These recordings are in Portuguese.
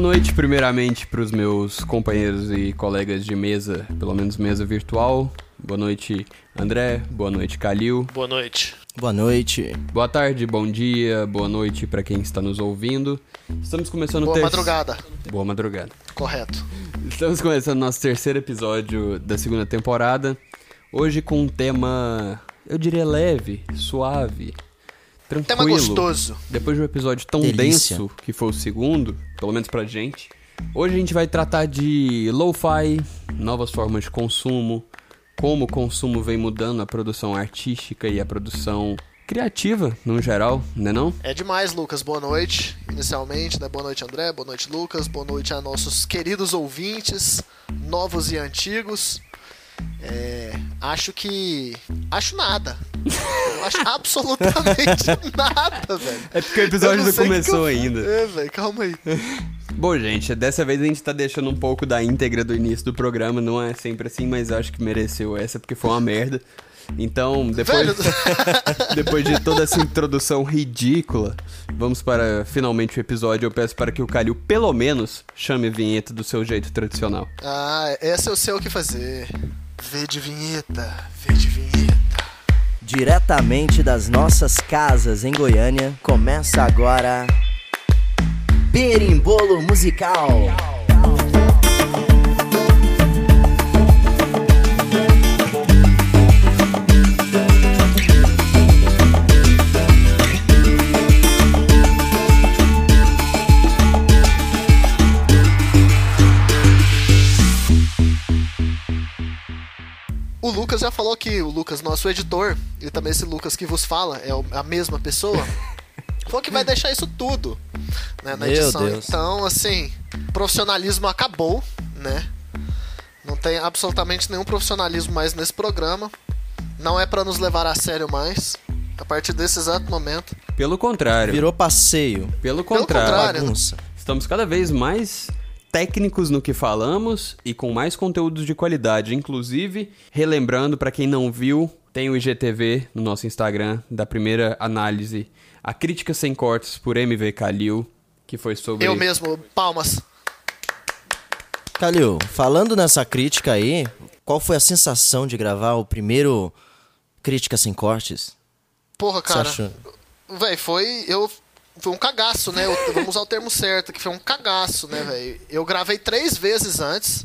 Boa noite, primeiramente, para os meus companheiros e colegas de mesa, pelo menos mesa virtual. Boa noite, André. Boa noite, Calil. Boa noite. Boa noite. Boa tarde, bom dia, boa noite para quem está nos ouvindo. Estamos começando Boa o ter- madrugada. Boa madrugada. Correto. Estamos começando nosso terceiro episódio da segunda temporada. Hoje com um tema, eu diria leve, suave, Tema tranquilo. gostoso. Depois de um episódio tão Delícia. denso que foi o segundo, pelo menos pra gente, hoje a gente vai tratar de lo-fi, novas formas de consumo, como o consumo vem mudando a produção artística e a produção criativa, no geral, né não? É demais, Lucas. Boa noite. Inicialmente, né? Boa noite, André. Boa noite, Lucas. Boa noite a nossos queridos ouvintes, novos e antigos. É, acho que. Acho nada. Eu acho absolutamente nada, velho. É porque o episódio não sei o que começou eu- ainda. É, velho, calma aí. Bom, gente, dessa vez a gente tá deixando um pouco da íntegra do início do programa, não é sempre assim, mas acho que mereceu essa porque foi uma merda. Então, depois, depois de toda essa introdução ridícula, vamos para finalmente o episódio. Eu peço para que o Calil, pelo menos, chame a vinheta do seu jeito tradicional. ah, essa eu sei o que fazer. V de vinheta, V de vinheta. Diretamente das nossas casas em Goiânia, começa agora. Berimbolo Musical. Lucas já falou que o Lucas, nosso editor, e também esse Lucas que vos fala, é a mesma pessoa, falou que vai deixar isso tudo né, na Meu edição. Deus. Então, assim, profissionalismo acabou, né? Não tem absolutamente nenhum profissionalismo mais nesse programa. Não é pra nos levar a sério mais. A partir desse exato momento. Pelo contrário, Virou passeio. pelo Pelo contrário, contrário. Bagunça. estamos cada vez mais técnicos no que falamos e com mais conteúdos de qualidade. Inclusive, relembrando para quem não viu, tem o IGTV no nosso Instagram da primeira análise, a crítica sem cortes por MV Calil, que foi sobre Eu mesmo, palmas. Calil, falando nessa crítica aí, qual foi a sensação de gravar o primeiro Crítica Sem Cortes? Porra, cara. Véi, foi. Eu. Foi um cagaço, né? Eu- vamos usar o termo certo, que foi um cagaço, né, velho? Eu gravei três vezes antes.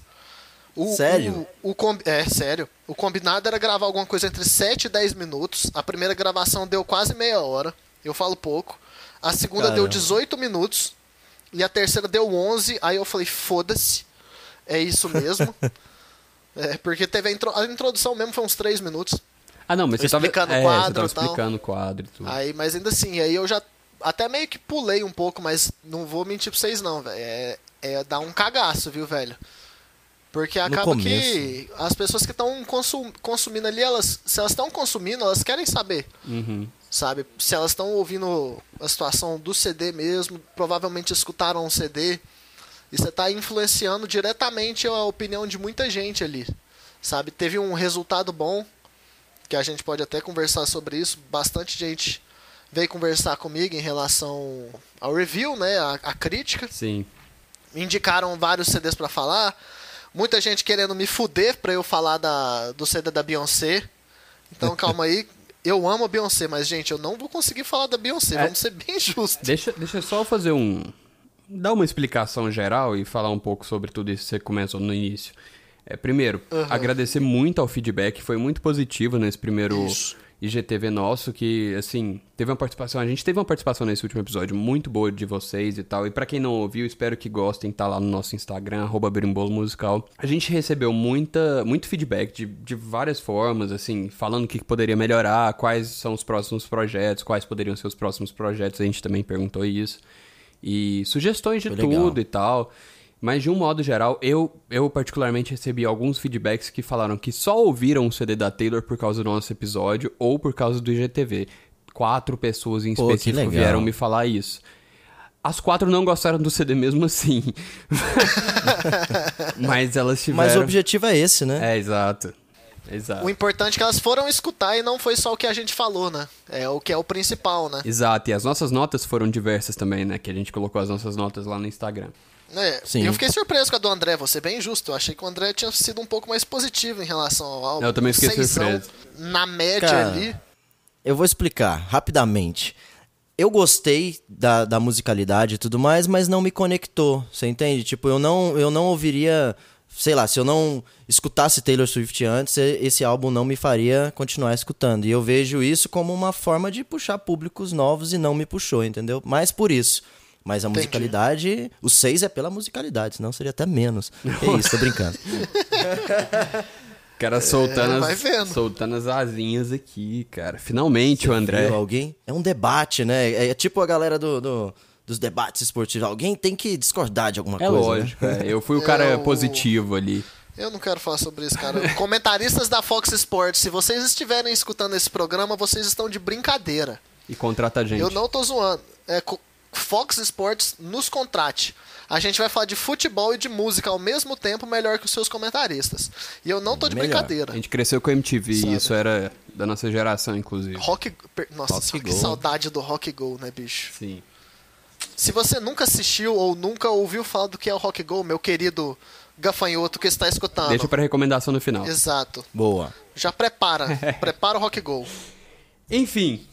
O, Sério? O, o com- é, sério. O combinado era gravar alguma coisa entre 7 e 10 minutos. A primeira gravação deu quase meia hora. Eu falo pouco. A segunda deu Caramba. 18 minutos. E a terceira deu 11. Aí eu falei, foda-se. É isso mesmo. é, porque teve a, intro- a introdução mesmo, foi uns 3 minutos. Ah, não, mas você tava, Explicando o é, quadro você tava explicando o quadro e tudo. Aí, mas ainda assim, aí eu já até meio que pulei um pouco, mas não vou mentir pra vocês não, velho. É, é dar um cagaço, viu, velho? Porque acaba que as pessoas que estão consum, consumindo ali, elas, se elas estão consumindo, elas querem saber, Uhum. sabe? Se elas estão ouvindo a situação do CD mesmo, provavelmente escutaram um CD, e você tá influenciando diretamente a opinião de muita gente ali, sabe? Teve um resultado bom, que a gente pode até conversar sobre isso. Bastante gente veio conversar comigo em relação ao review, né, a, a crítica. Sim. Me indicaram vários CDs pra falar. Muita gente querendo me fuder pra eu falar da, do CD da Beyoncé. Então calma aí. Eu amo a Beyoncé, mas gente, eu não vou conseguir falar da Beyoncé. É. Vamos ser bem justos. Deixa, deixa eu só fazer um. dar uma explicação geral e falar um pouco sobre tudo isso que você começou no início. É, primeiro, agradecer muito ao feedback, foi muito positivo nesse primeiro Isso. IGTV nosso, que, assim, teve uma participação, a gente teve uma participação nesse último episódio muito boa de vocês e tal, e pra quem não ouviu, espero que gostem, tá lá no nosso Instagram, arroba Musical. A gente recebeu muita, muito feedback de, de várias formas, assim, falando o que poderia melhorar, quais são os próximos projetos, quais poderiam ser os próximos projetos, a gente também perguntou isso. E sugestões de Foi tudo legal. e tal. Mas de um modo geral, eu, eu particularmente recebi alguns feedbacks que falaram que só ouviram o CD da Taylor por causa do nosso episódio ou por causa do IGTV. Quatro pessoas em Pô, específico vieram me falar isso. As quatro não gostaram do CD mesmo assim. Mas elas tiveram. Mas o objetivo é esse, né? É, exato. Exato. O importante é que elas foram escutar e não foi só o que a gente falou, né? É o que é o principal, né? Exato, e as nossas notas foram diversas também, né? Que a gente colocou as nossas notas lá no Instagram. É, Sim. eu fiquei surpreso com a do André, vou ser bem justo. Eu achei que o André tinha sido um pouco mais positivo em relação ao álbum. Eu também fiquei Seisão surpreso. Na média Cara, ali. Eu vou explicar rapidamente. Eu gostei da, da musicalidade e tudo mais, mas não me conectou, você entende? Tipo, eu não, eu não ouviria, sei lá, se eu não escutasse Taylor Swift antes, esse álbum não me faria continuar escutando. E eu vejo isso como uma forma de puxar públicos novos e não me puxou, entendeu? Mais por isso. Mas a Entendi. musicalidade, o 6 é pela musicalidade, senão seria até menos. Que isso, tô brincando. O cara soltando, vai as, soltando as asinhas aqui, cara. Finalmente o André. Viu alguém? É um debate, né? É, é tipo a galera do, do- dos debates esportivos. Alguém tem que discordar de alguma É coisa. lógico, Né? é. Eu fui o cara Eu- positivo ali. Eu não quero falar sobre isso, cara. Comentaristas da Fox Sports, se vocês estiverem escutando esse programa, vocês estão de brincadeira. E contrata a gente. Eu não tô zoando. É, co- Fox Sports nos contrate. A gente vai falar de futebol e de música ao mesmo tempo, melhor que os seus comentaristas. E eu não tô de Melhor. brincadeira. A gente cresceu com MTV Sabe. e isso era da nossa geração, inclusive. Rock. Nossa, Rock que saudade do Rock Go, né, bicho? Sim. Se você nunca assistiu ou nunca ouviu falar do que é o Rock Go, meu querido gafanhoto que está escutando. Deixa pra recomendação no final. Exato. Boa. Já prepara. prepara o Rock Go. Enfim,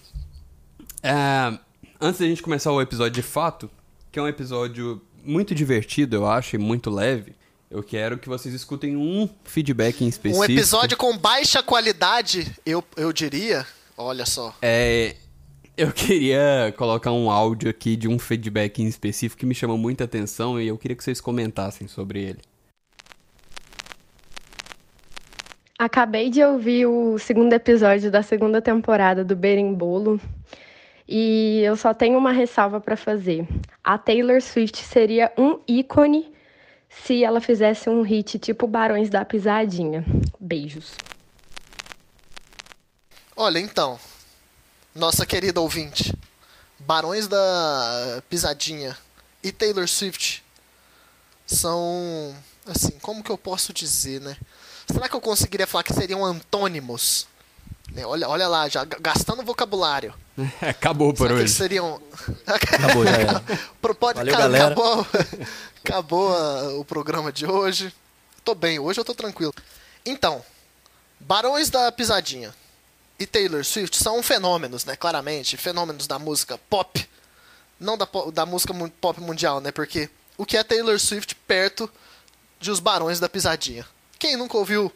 é, antes da gente começar o episódio de fato, que é um episódio muito divertido, eu acho, e muito leve, eu quero que vocês escutem um feedback em específico. Um episódio com baixa qualidade, eu, eu diria. Olha só. É, eu queria colocar um áudio aqui de um feedback em específico que me chamou muita atenção e eu queria que vocês comentassem sobre ele. Acabei de ouvir o segundo episódio da segunda temporada do Berimbolo e eu só tenho uma ressalva para fazer. A Taylor Swift seria um ícone se ela fizesse um hit tipo Barões da Pisadinha. Beijos. Olha, então. Nossa querida ouvinte. Barões da Pisadinha e Taylor Swift são. Assim, como que eu posso dizer, né? Será que eu conseguiria falar que seriam antônimos? Né, Olha, olha lá, já ga- gastando vocabulário. Acabou por Será hoje. seriam. Acabou, já era. Pro- Pode, Valeu, cara, galera. Acabou, acabou ah, o programa de hoje. Tô bem, hoje eu tô tranquilo. Então, Barões da Pisadinha e Taylor Swift são fenômenos, né? Claramente, fenômenos da música pop. Não da, da música pop mundial, né? Porque o que é Taylor Swift perto de Os Barões da Pisadinha? Quem nunca ouviu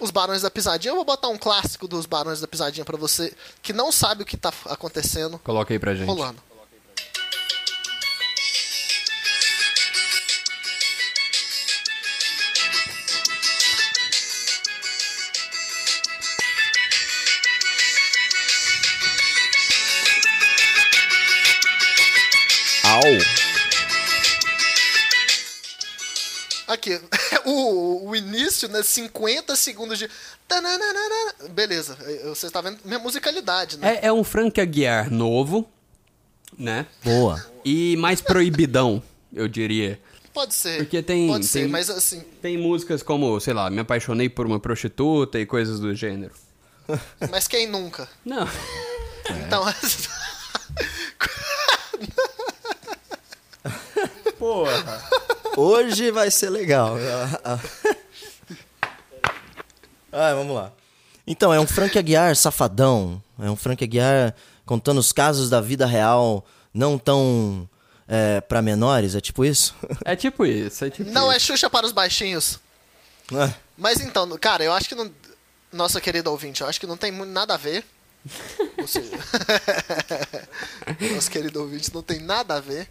Os Barões da Pisadinha? Eu vou botar um clássico dos Barões da Pisadinha pra você que não sabe o que tá acontecendo Coloca aí pra gente. rolando. Au. Aqui, o, o início, né? 50 segundos de. Beleza, eu- você está vendo minha musicalidade, né? É, é um Frank Aguiar novo, né? Boa. E mais proibidão, eu diria. Pode ser. Porque tem- Pode ser, tem- mas assim. Tem músicas como, sei lá, Me Apaixonei por uma Prostituta e coisas do gênero. Mas quem nunca? Não. Então. Porra. Hoje vai ser legal. Ai, vamos lá. Então, é um Frank Aguiar safadão. É um Frank Aguiar contando os casos da vida real não tão é, para menores, é tipo isso? É tipo isso, é tipo não é isso. Xuxa para os baixinhos. É. Mas então, cara, eu acho que não. Nossa querida ouvinte, eu acho que não tem nada a ver. Ou seja, nossa querida ouvinte, não tem nada a ver.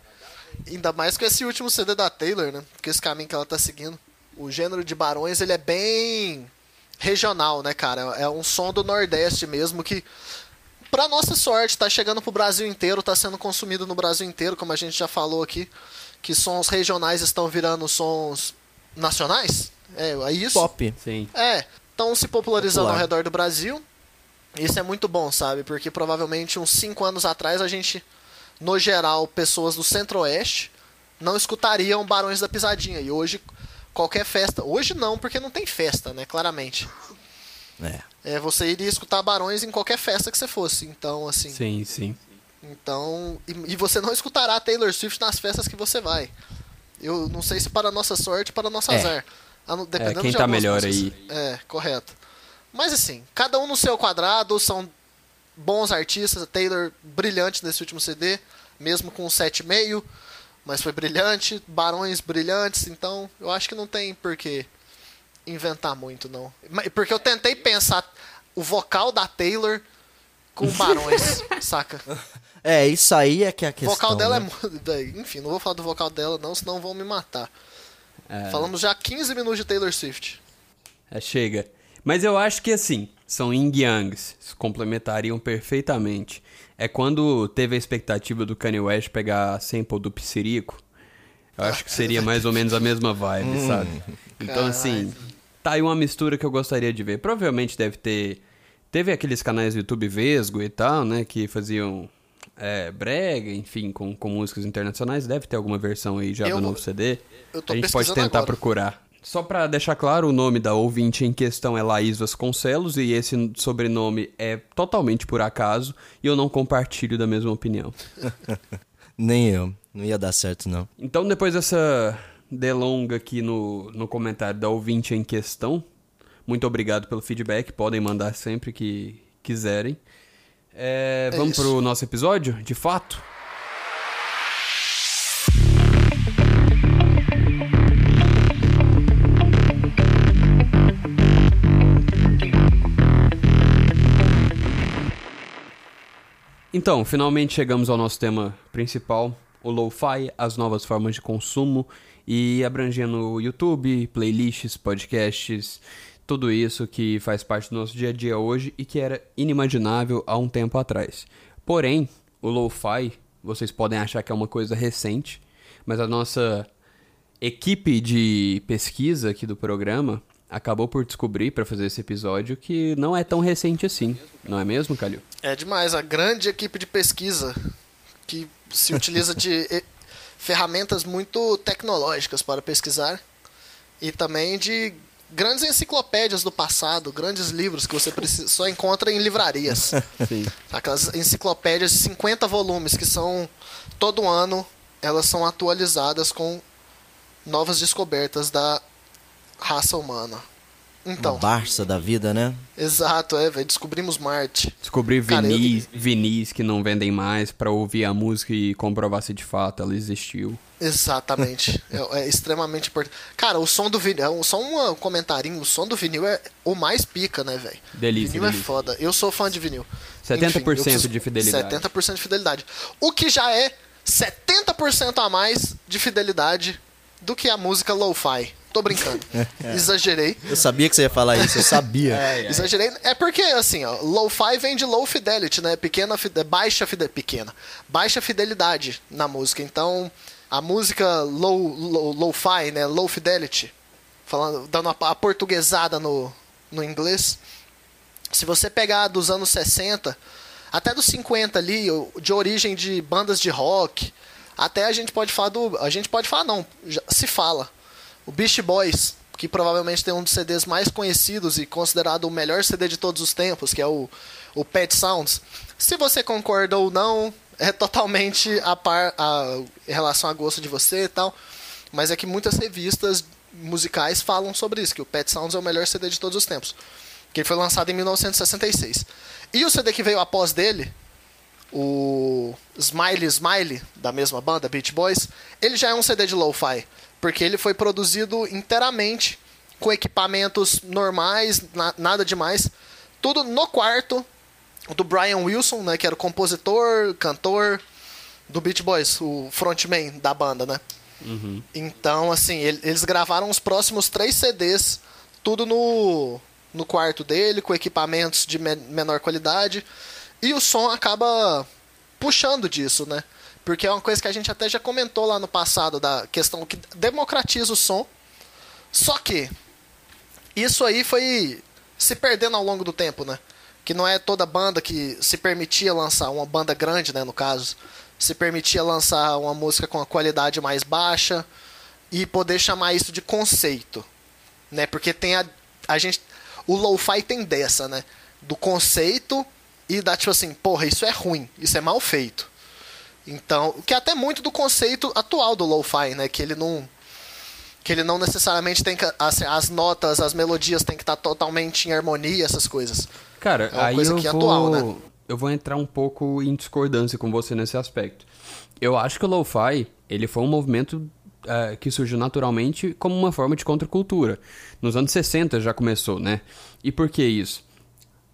Ainda mais com esse último CD da Taylor, né? Com esse caminho que ela tá seguindo. O gênero de Barões, ele é bem regional, né, cara? É um som do Nordeste mesmo que, pra nossa sorte, tá chegando pro Brasil inteiro, tá sendo consumido no Brasil inteiro, como a gente já falou aqui. Que sons regionais estão virando sons nacionais. É, é isso. Pop. Sim. É, estão se popularizando Popular. ao redor do Brasil. Isso é muito bom, sabe? Porque provavelmente uns 5 anos atrás a gente, no geral, pessoas do Centro-Oeste não escutariam Barões da Pisadinha. E hoje, qualquer festa. Hoje não, porque não tem festa, né? Claramente. É. É, você iria escutar Barões em qualquer festa que você fosse. Então, assim. Sim, sim. Então. E, e você não escutará Taylor Swift nas festas que você vai. Eu não sei se para nossa sorte, para nosso É. azar. Não- Dependendo É, quem de tá melhor músicas. É, correto. Mas assim, cada um no seu quadrado, são bons artistas. Taylor brilhante nesse último CD, mesmo com um 7,5, mas foi brilhante. Barões brilhantes, então eu acho que não tem por que inventar muito, não. Porque eu tentei pensar o vocal da Taylor com Barões, saca? É, isso aí é que é a O questão. vocal dela né? é Enfim, não vou falar do vocal dela, não, senão vão me matar. Falamos já 15 minutos de Taylor Swift. É, chega. Mas eu acho que assim, são yin yangs, se complementariam perfeitamente. É quando teve a expectativa do Kanye West pegar a sample do Psirico, eu acho que seria mais ou menos a mesma vibe, sabe? Então assim, tá aí uma mistura que eu gostaria de ver. Provavelmente deve ter... Teve aqueles canais do YouTube Vesgo e tal, né, que faziam é, brega, enfim, com, com músicas internacionais. Deve ter alguma versão aí já Eu do novo CD. eu tô a gente pode tentar agora. procurar. Só pra deixar claro, o nome da ouvinte em questão é Laís Vasconcelos e esse sobrenome é totalmente por acaso e eu não compartilho da mesma opinião. Nem eu. Não ia dar certo, não. Então, depois dessa delonga aqui no, no comentário da ouvinte em questão, muito obrigado pelo feedback, podem mandar sempre que quiserem. É, É vamos isso. pro nosso episódio, de fato? Então, finalmente chegamos ao nosso tema principal, o lo-fi, as novas formas de consumo e abrangendo YouTube, playlists, podcasts, tudo isso que faz parte do nosso dia a dia hoje e que era inimaginável há um tempo atrás. Porém, o lo-fi, vocês podem achar que é uma coisa recente, mas a nossa equipe de pesquisa aqui do programa acabou por descobrir para fazer esse episódio que não é tão recente assim, não é mesmo, Calil? É demais, a grande equipe de pesquisa que se utiliza de ferramentas muito tecnológicas para pesquisar e também de grandes enciclopédias do passado, grandes livros que você precisa, só encontra em livrarias. Sim. Aquelas enciclopédias de 50 volumes que são todo ano elas são atualizadas com novas descobertas da raça humana. Então, Uma Barça da vida, né? exato, é, velho, descobrimos Marte. Descobrir Cara, eu- vinis, vinis que não vendem mais pra ouvir a música e comprovar se de fato ela existiu. Exatamente. é, é extremamente importante. Cara, o som do vinil. é Só um comentarinho: o som do vinil é o mais pica, né, velho? Delícia, Vinil é delícia. foda. Eu sou fã de vinil. 70% eu de fidelidade. 70% de fidelidade. O que já é 70% a mais de fidelidade do que a música lo-fi. Tô brincando. Exagerei. Eu sabia que você ia falar isso, eu sabia. Exagerei. É porque, assim, ó, low-fi vem de low fidelity, né? Pequena, fide- baixa fidelidade. Pequena. Baixa fidelidade na música. Então, a música low, low, low-fi, né? Low fidelity, falando, dando a, a portuguesada no, no inglês. Se você pegar dos anos 60, até dos 50 ali, de origem de bandas de rock, até a gente pode falar do. A gente pode falar, não, já se fala. O Beast Boys, que provavelmente tem um dos CDs mais conhecidos e considerado o melhor CD de todos os tempos, que é o, o Pet Sounds. Se você concorda ou não, é totalmente a par a, em relação a gosto de você e tal. Mas é que muitas revistas musicais falam sobre isso, que o Pet Sounds é o melhor CD de todos os tempos. Que ele foi lançado em 1966. E o CD que veio após dele, o Smiley Smiley, da mesma banda, Beach Boys, ele já é um CD de lo-fi, porque ele foi produzido inteiramente com equipamentos normais, na- nada demais, tudo no quarto do Brian Wilson, né, que era o compositor, cantor do Beach Boys, o frontman da banda, né? Então, assim, ele- eles gravaram os próximos três CDs, tudo no, no quarto dele, com equipamentos de me- menor qualidade. E o som acaba puxando disso, né? Porque é uma coisa que a gente até já comentou lá no passado, da questão que democratiza o som. Só que isso aí foi se perdendo ao longo do tempo, né? Que não é toda banda que se permitia lançar, uma banda grande, né, no caso, se permitia lançar uma música com a qualidade mais baixa e poder chamar isso de conceito, né? Porque tem a, a gente o lo-fi tem dessa, né? Do conceito e da tipo assim, porra, isso é ruim, isso é mal feito. Então, que é até muito do conceito atual do lo-fi, né? Que ele não que ele não necessariamente tem que as, as notas, as melodias tem que estar totalmente em harmonia, essas coisas. Cara, É aí coisa eu que é vou, atual, né? eu vou entrar um pouco em discordância com você nesse aspecto. Eu acho que o lo-fi, ele foi um movimento eh, que surgiu naturalmente como uma forma de contracultura. Nos anos 60 já começou, né? E por que isso?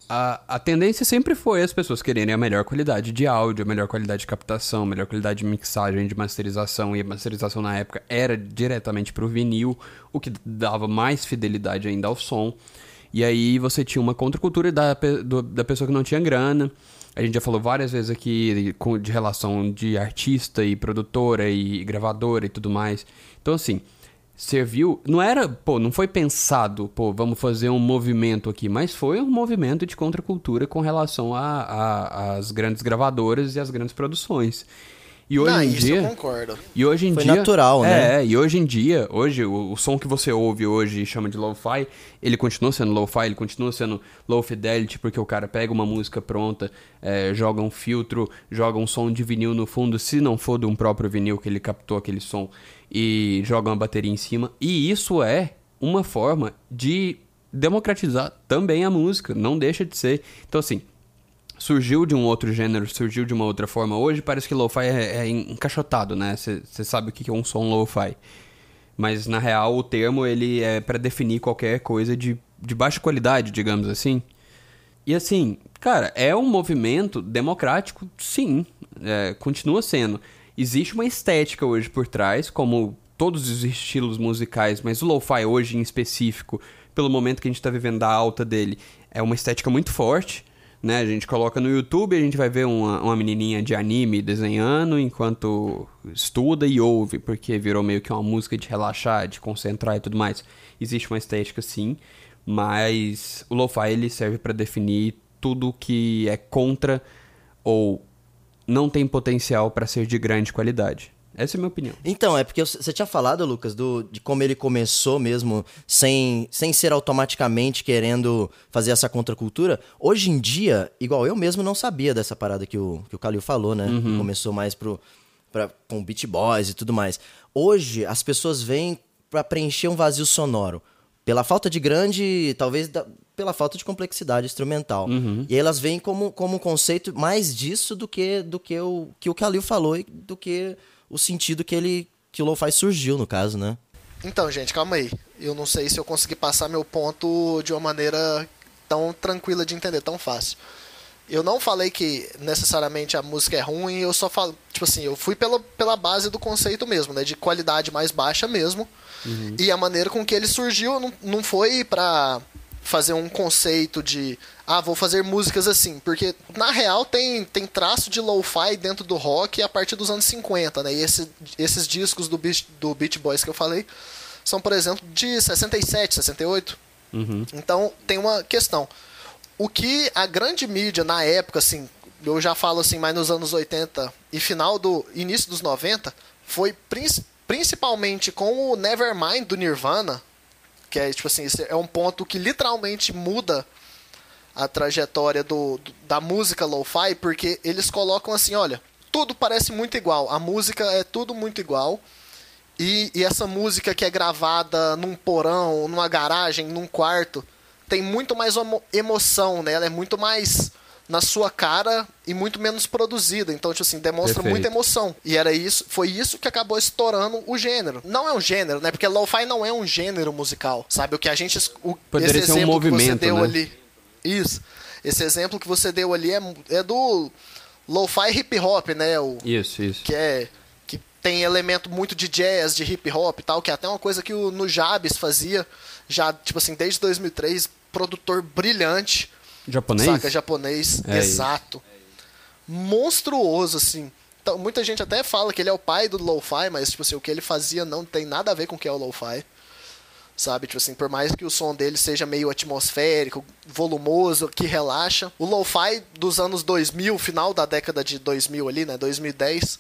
A, a tendência sempre foi as pessoas quererem a melhor qualidade de áudio, a melhor qualidade de captação, a melhor qualidade de mixagem, de masterização. E a masterização na época era diretamente pro vinil, o que dava mais fidelidade ainda ao som. E aí você tinha uma contracultura da, do- da pessoa que não tinha grana. A gente já falou várias vezes aqui com- de relação de artista e produtora e gravadora e tudo mais. Então, assim, serviu. Não era, pô, não foi pensado, pô, vamos fazer um movimento aqui, mas foi um movimento de contracultura com relação às grandes gravadoras e às grandes produções. E hoje não, em isso dia. eu concordo. E hoje em Foi dia. natural, né? É, e hoje em dia, hoje, o, o som que você ouve hoje e chama de lo-fi, ele continua sendo lo-fi, ele continua sendo low fidelity, porque o cara pega uma música pronta, é, joga um filtro, joga um som de vinil no fundo, se não for de um próprio vinil que ele captou aquele som, e joga uma bateria em cima. E isso é uma forma de democratizar também a música, não deixa de ser. Então, assim, surgiu de um outro gênero, surgiu de uma outra forma. Hoje parece que lo-fi é, é encaixotado, né? Você sabe o que é um som lo-fi. Mas na real o termo ele é para definir qualquer coisa de, de baixa qualidade, digamos assim. E assim, cara, é um movimento democrático, sim, é, continua sendo. Existe uma estética hoje por trás, como todos os estilos musicais, mas o lo-fi hoje em específico, pelo momento que a gente está vivendo da alta dele, é uma estética muito forte. Né? A gente coloca no YouTube, a gente vai ver uma, uma menininha de anime desenhando enquanto estuda e ouve, porque virou meio que uma música de relaxar, de concentrar e tudo mais. Existe uma estética sim, mas o lo-fi ele serve para definir tudo que é contra ou não tem potencial para ser de grande qualidade. Essa é a minha opinião. Então, é porque você tinha falado, Lucas, do, de como ele começou mesmo, sem, sem ser automaticamente querendo fazer essa contracultura. Hoje em dia, igual eu mesmo não sabia dessa parada que o, que o Calil falou, né? Uhum. Começou mais pro, pra, com Beat Boys e tudo mais. Hoje, as pessoas vêm pra preencher um vazio sonoro. Pela falta de grande, talvez da- pela falta de complexidade instrumental. Uhum. E aí elas vêm como, como um conceito mais disso do que do que o que o Kalil falou e do que o sentido que ele que o lo-fi surgiu no caso, né? Então, gente, calma aí. Eu não sei se eu consegui passar meu ponto de uma maneira tão tranquila de entender, tão fácil. Eu não falei que necessariamente a música é ruim, eu só falo, tipo assim, eu fui pela, pela base do conceito mesmo, né, de qualidade mais baixa mesmo. E a maneira com que ele surgiu não, não foi pra fazer um conceito de ah, vou fazer músicas assim, porque na real tem, tem traço de lo-fi dentro do rock a partir dos anos 50, né? E esse, esses discos do Beach, do Beach Boys que eu falei são, por exemplo, de 67, 68. Então tem uma questão. O que a grande mídia na época, assim, eu já falo assim, mais nos anos 80 e final do início dos 90, foi prin- principalmente com o Nevermind do Nirvana, que é tipo assim, é um ponto que literalmente muda a trajetória do, do- da música lo-fi, porque eles colocam assim, olha, tudo parece muito igual, a música é tudo muito igual. E, e essa música que é gravada num porão, numa garagem, num quarto, tem muito mais emo- emoção, né? Ela é muito mais na sua cara e muito menos produzida. Então, tipo assim, demonstra Perfeito. muita emoção. E era isso, foi isso que acabou estourando o gênero. Não é um gênero, né? Porque lo-fi não é um gênero musical. Sabe o que a gente o, Poderia esse ser um exemplo que você deu né? ali. Isso. Esse exemplo que você deu ali é, é do lo-fi hip hop, né? O, Isso, isso. que é que tem elemento muito de jazz, de hip hop e tal, que é até uma coisa que o no Jabs fazia já, tipo assim, desde 2003, produtor brilhante, Japonês? saca, japonês, É exato. Monstruoso assim. Então, muita gente até fala que ele é o pai do lo-fi, mas tipo assim, o que ele fazia não tem nada a ver com o que é o lo-fi. Sabe, tipo assim, por mais que o som dele seja meio atmosférico, volumoso, que relaxa, o lo-fi dos anos 2000, final da década de 2000 ali, né, 2010,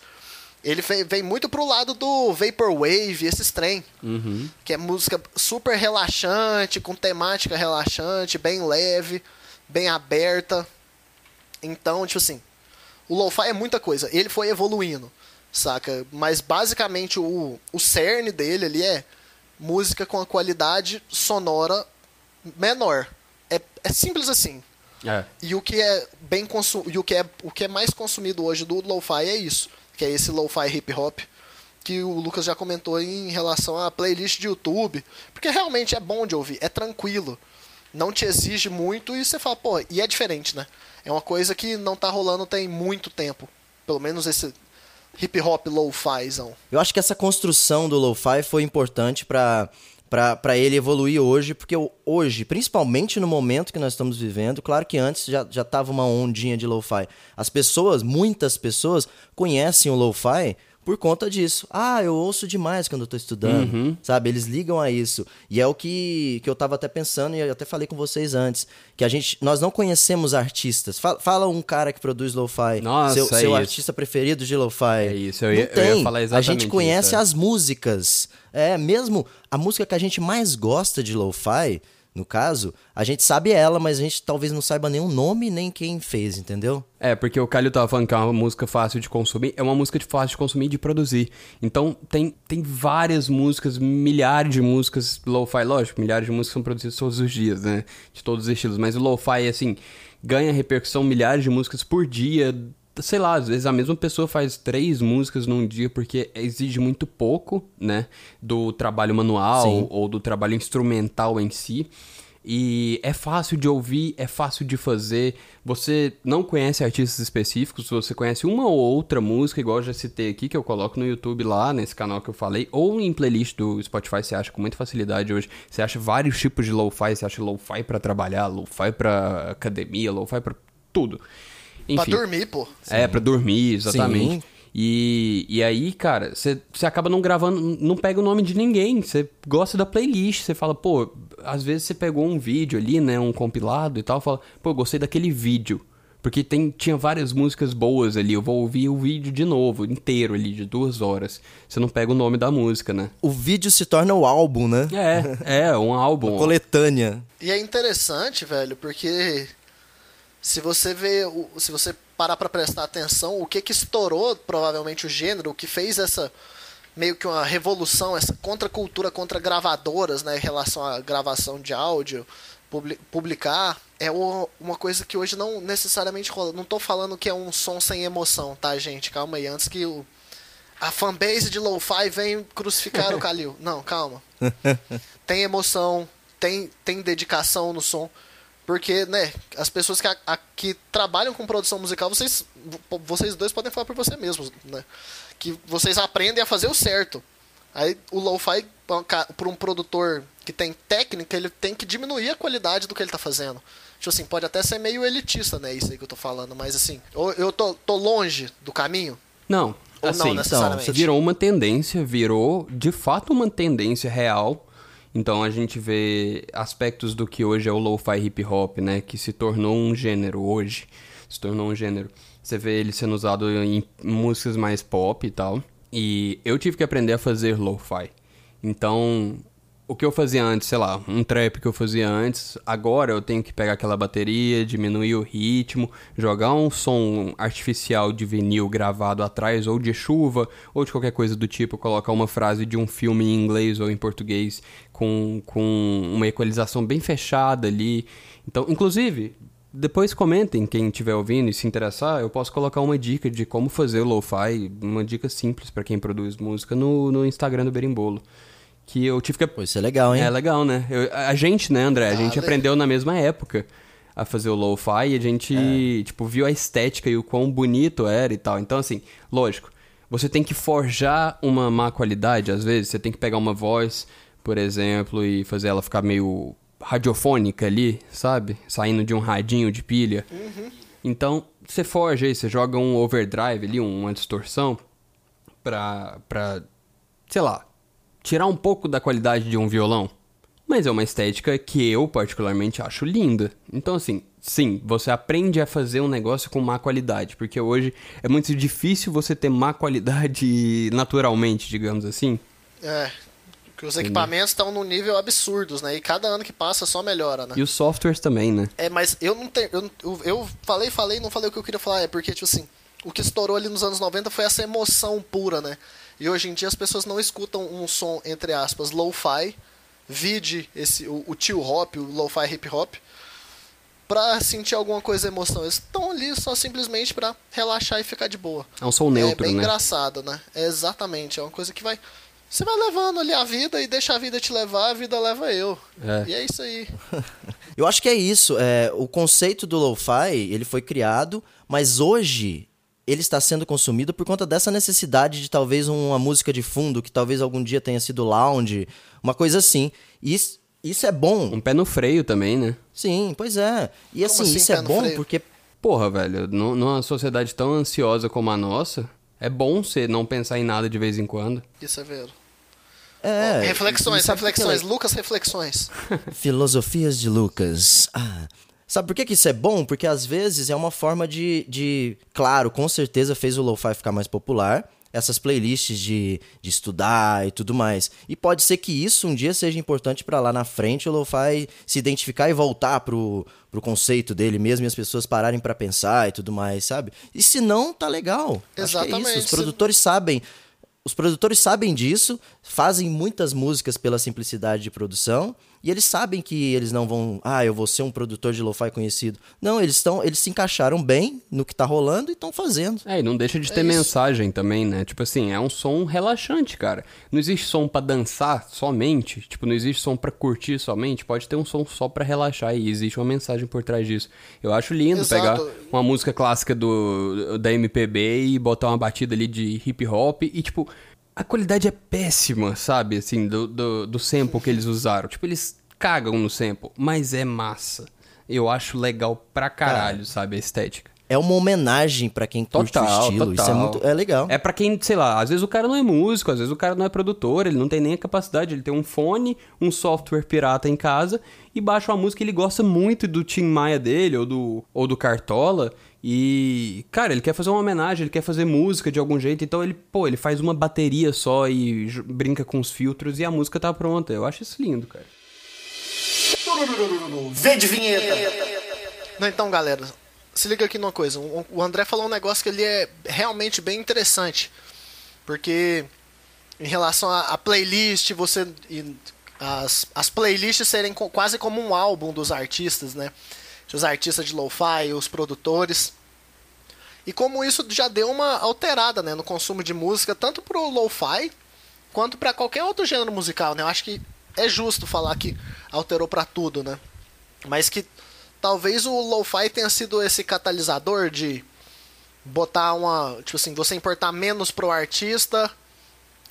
ele ve- vem muito pro lado do vaporwave, esses trem, Uhum. que é música super relaxante, com temática relaxante, bem leve, bem aberta. Então, tipo assim, O lo-fi é muita coisa. Ele foi evoluindo, saca? Mas basicamente o, o cerne dele ali é música com a qualidade sonora menor. É, é simples assim. É. E o que é bem consu e o que é o que é mais consumido hoje do lo-fi é isso, que é esse lo-fi hip hop que o Lucas já comentou em relação à playlist de YouTube, porque realmente é bom de ouvir, é tranquilo. Não te exige muito e você fala, pô, e é diferente, né? É uma coisa que não tá rolando tem muito tempo. Pelo menos esse hip hop lo-fizão. Eu acho que essa construção do lo-fi foi importante para para ele evoluir hoje, porque hoje, principalmente no momento que nós estamos vivendo, claro que antes já, já tava uma ondinha de lo-fi. As pessoas, muitas pessoas, conhecem o lo-fi por conta disso. Ah, eu ouço demais quando eu tô estudando, uhum. sabe? Eles ligam a isso. E é o que, que eu tava até pensando e eu até falei com vocês antes, que a gente nós não conhecemos artistas. Fala, fala um cara que produz lo-fi, seu, é seu artista preferido de lo-fi. É isso, eu não ia, tem. eu ia falar exatamente A gente conhece isso, é. as músicas. É, mesmo a música que a gente mais gosta de lo-fi, no caso, a gente sabe ela, mas a gente talvez não saiba o nome nem quem fez, entendeu? É, porque o Calil tava falando que é uma música fácil de consumir, é uma música de fácil de consumir e de produzir. Então, tem, tem várias músicas, milhares de músicas lo-fi, lógico, milhares de músicas são produzidas todos os dias, né? De todos os estilos, mas o lo-fi, assim, ganha repercussão, milhares de músicas por dia, sei lá, às vezes a mesma pessoa faz três músicas num dia porque exige muito pouco, né, do trabalho manual Sim. ou do trabalho instrumental em si. E é fácil de ouvir, é fácil de fazer. Você não conhece artistas específicos, você conhece uma ou outra música, igual eu já citei aqui, que eu coloco no YouTube lá, nesse canal que eu falei, ou em playlist do Spotify, você acha com muita facilidade hoje. Você acha vários tipos de lo-fi, você acha lo-fi pra trabalhar, lo-fi pra academia, lo-fi pra tudo. Enfim. Pra dormir, pô. É, pra dormir, exatamente. Sim. E, e aí, cara, você acaba não gravando, não pega o nome de ninguém. Você gosta da playlist, você fala, pô, às vezes você pegou um vídeo ali, né, um compilado e tal, fala, pô, eu gostei daquele vídeo. Porque tem, tinha várias músicas boas ali, eu vou ouvir o vídeo de novo, inteiro ali, de duas horas. Você não pega o nome da música, né? O vídeo se torna o álbum, né? É, é, um álbum. Coletânea. E é interessante, velho, porque se você vê, se você parar pra prestar atenção, o que que estourou provavelmente o gênero, o que fez essa meio que uma revolução, essa contracultura contra gravadoras, né, em relação à gravação de áudio, publi- publicar, é uma coisa que hoje não necessariamente rola. Não tô falando que é um som sem emoção, tá, gente? Calma aí, antes que o a fanbase de lo-fi vem crucificar o Kalil. Não, calma tem emoção, tem, tem dedicação no som. Porque, né, as pessoas que, a- a- que trabalham com produção musical, vocês, vo- vocês dois podem falar por você mesmos, né? Que vocês aprendem a fazer o certo. Aí o lo-fi, para um produtor que tem técnica, ele tem que diminuir a qualidade do que ele tá fazendo. Tipo assim, pode até ser meio elitista, né, isso aí que eu tô falando, mas assim, ou eu tô, tô longe do caminho, Não, ou assim, não necessariamente. virou uma tendência, virou de fato uma tendência real. Então a gente vê aspectos do que hoje é o lo-fi hip hop, né, que se tornou um gênero hoje, se tornou um gênero. Você vê ele sendo usado em músicas mais pop e tal. E eu tive que aprender a fazer lo-fi. Então, o que eu fazia antes, sei lá, um trap que eu fazia antes, agora eu tenho que pegar aquela bateria, diminuir o ritmo, jogar um som artificial de vinil gravado atrás, ou de chuva, ou de qualquer coisa do tipo, colocar uma frase de um filme em inglês ou em português com, com uma equalização bem fechada ali. Então, inclusive, depois comentem, quem estiver ouvindo e se interessar, eu posso colocar uma dica de como fazer o lo-fi, uma dica simples para quem produz música no, no Instagram do Berimbolo. Que eu tive que Pô, isso é legal, hein? é legal, né? Eu- a gente, né, André? A Ah, gente le- aprendeu na mesma época a fazer o lo-fi e a gente, tipo, viu a estética e o quão bonito era e tal. Então, assim, lógico, você tem que forjar uma má qualidade, às vezes. Você tem que pegar uma voz, por exemplo, e fazer ela ficar meio radiofônica ali, sabe? Saindo de um radinho de pilha. Então, você forja aí, você joga um overdrive ali, uma distorção, pra, pra sei lá, tirar um pouco da qualidade de um violão. Mas é uma estética que eu, particularmente, acho linda. Então, assim, sim, você aprende a fazer um negócio com má qualidade. Porque hoje é muito difícil você ter má qualidade naturalmente, digamos assim. É. Que os equipamentos estão num nível absurdos, né? E cada ano que passa só melhora, né? E os softwares também, né? É, mas eu não tenho. Eu, eu, eu falei, falei, não falei o que eu queria falar. É porque, tipo assim, o que estourou ali nos anos 90 foi essa emoção pura, né? E hoje em dia as pessoas não escutam um som, entre aspas, lo-fi, vide esse, o, o chill hop, o lo-fi hip hop, pra sentir alguma coisa emoção. Eles estão ali só simplesmente pra relaxar e ficar de boa. É um som neutro, É bem né? engraçado, né? É exatamente, é uma coisa que vai... Você vai levando ali a vida e deixa a vida te levar, a vida leva eu. É. E é isso aí. Eu acho que é isso. É, o conceito do lo-fi, ele foi criado, mas hoje ele está sendo consumido por conta dessa necessidade de talvez uma música de fundo, que talvez algum dia tenha sido lounge, uma coisa assim. E isso, isso é bom. Um pé no freio também, né? Sim, pois é. E Como assim, assim, isso é bom freio? porque Porra, velho, nu- numa sociedade tão ansiosa como a nossa, é bom você não pensar em nada de vez em quando. Isso é vero. é, reflexões, por que é reflexões. Lucas, reflexões. Filosofias de Lucas. Ah. Sabe por que, que isso é bom? Porque às vezes é uma forma de. de claro, com certeza fez o lo-fi ficar mais popular. Essas playlists de, de estudar e tudo mais. E pode ser que isso um dia seja importante pra lá na frente o lo-fi se identificar e voltar pro, pro conceito dele mesmo e as pessoas pararem pra pensar e tudo mais, sabe? E se não, tá legal. É Exatamente. isso. Os produtores sabem. Os produtores sabem disso, fazem muitas músicas pela simplicidade de produção, e eles sabem que eles não vão, ah, eu vou ser um produtor de lo-fi conhecido. Não, eles estão, eles se encaixaram bem no que tá rolando e estão fazendo. É, e não deixa de ter isso. mensagem também, né? Tipo assim, é um som relaxante, cara. Não existe som pra dançar somente, tipo, não existe som pra curtir somente, pode ter um som só pra relaxar e existe uma mensagem por trás disso. Eu acho lindo Exato. pegar uma música clássica do da MPB e botar uma batida ali de hip hop e tipo, a qualidade é péssima, sabe? Assim, do, do, do sample que eles usaram. Tipo, eles cagam no sample, mas é massa. Eu acho legal pra caralho, sabe? A estética. É uma homenagem pra quem curte Total, o estilo. Isso é total. muito, é legal. É pra quem, sei lá, às vezes o cara não é músico, às vezes o cara não é produtor, ele não tem nem a capacidade, ele tem um fone, um software pirata em casa e baixa uma música, ele gosta muito do Tim Maia dele ou do ou do Cartola e, cara, ele quer fazer uma homenagem, ele quer fazer música de algum jeito, então ele, pô, ele faz uma bateria só e brinca com os filtros e a música tá pronta. Eu acho isso lindo, cara. V de vinheta. Não, então, galera, se liga aqui numa coisa. O André falou um negócio que ele é realmente bem interessante. Porque em relação à playlist, você. As, as playlists serem quase como um álbum dos artistas, né? Os artistas de lo-fi, os produtores. E como isso já deu uma alterada né, no consumo de música, tanto pro lo-fi quanto para qualquer outro gênero musical, né? Eu acho que é justo falar que alterou para tudo, né? Mas que talvez o lo-fi tenha sido esse catalisador de botar uma, tipo assim, você importar menos pro artista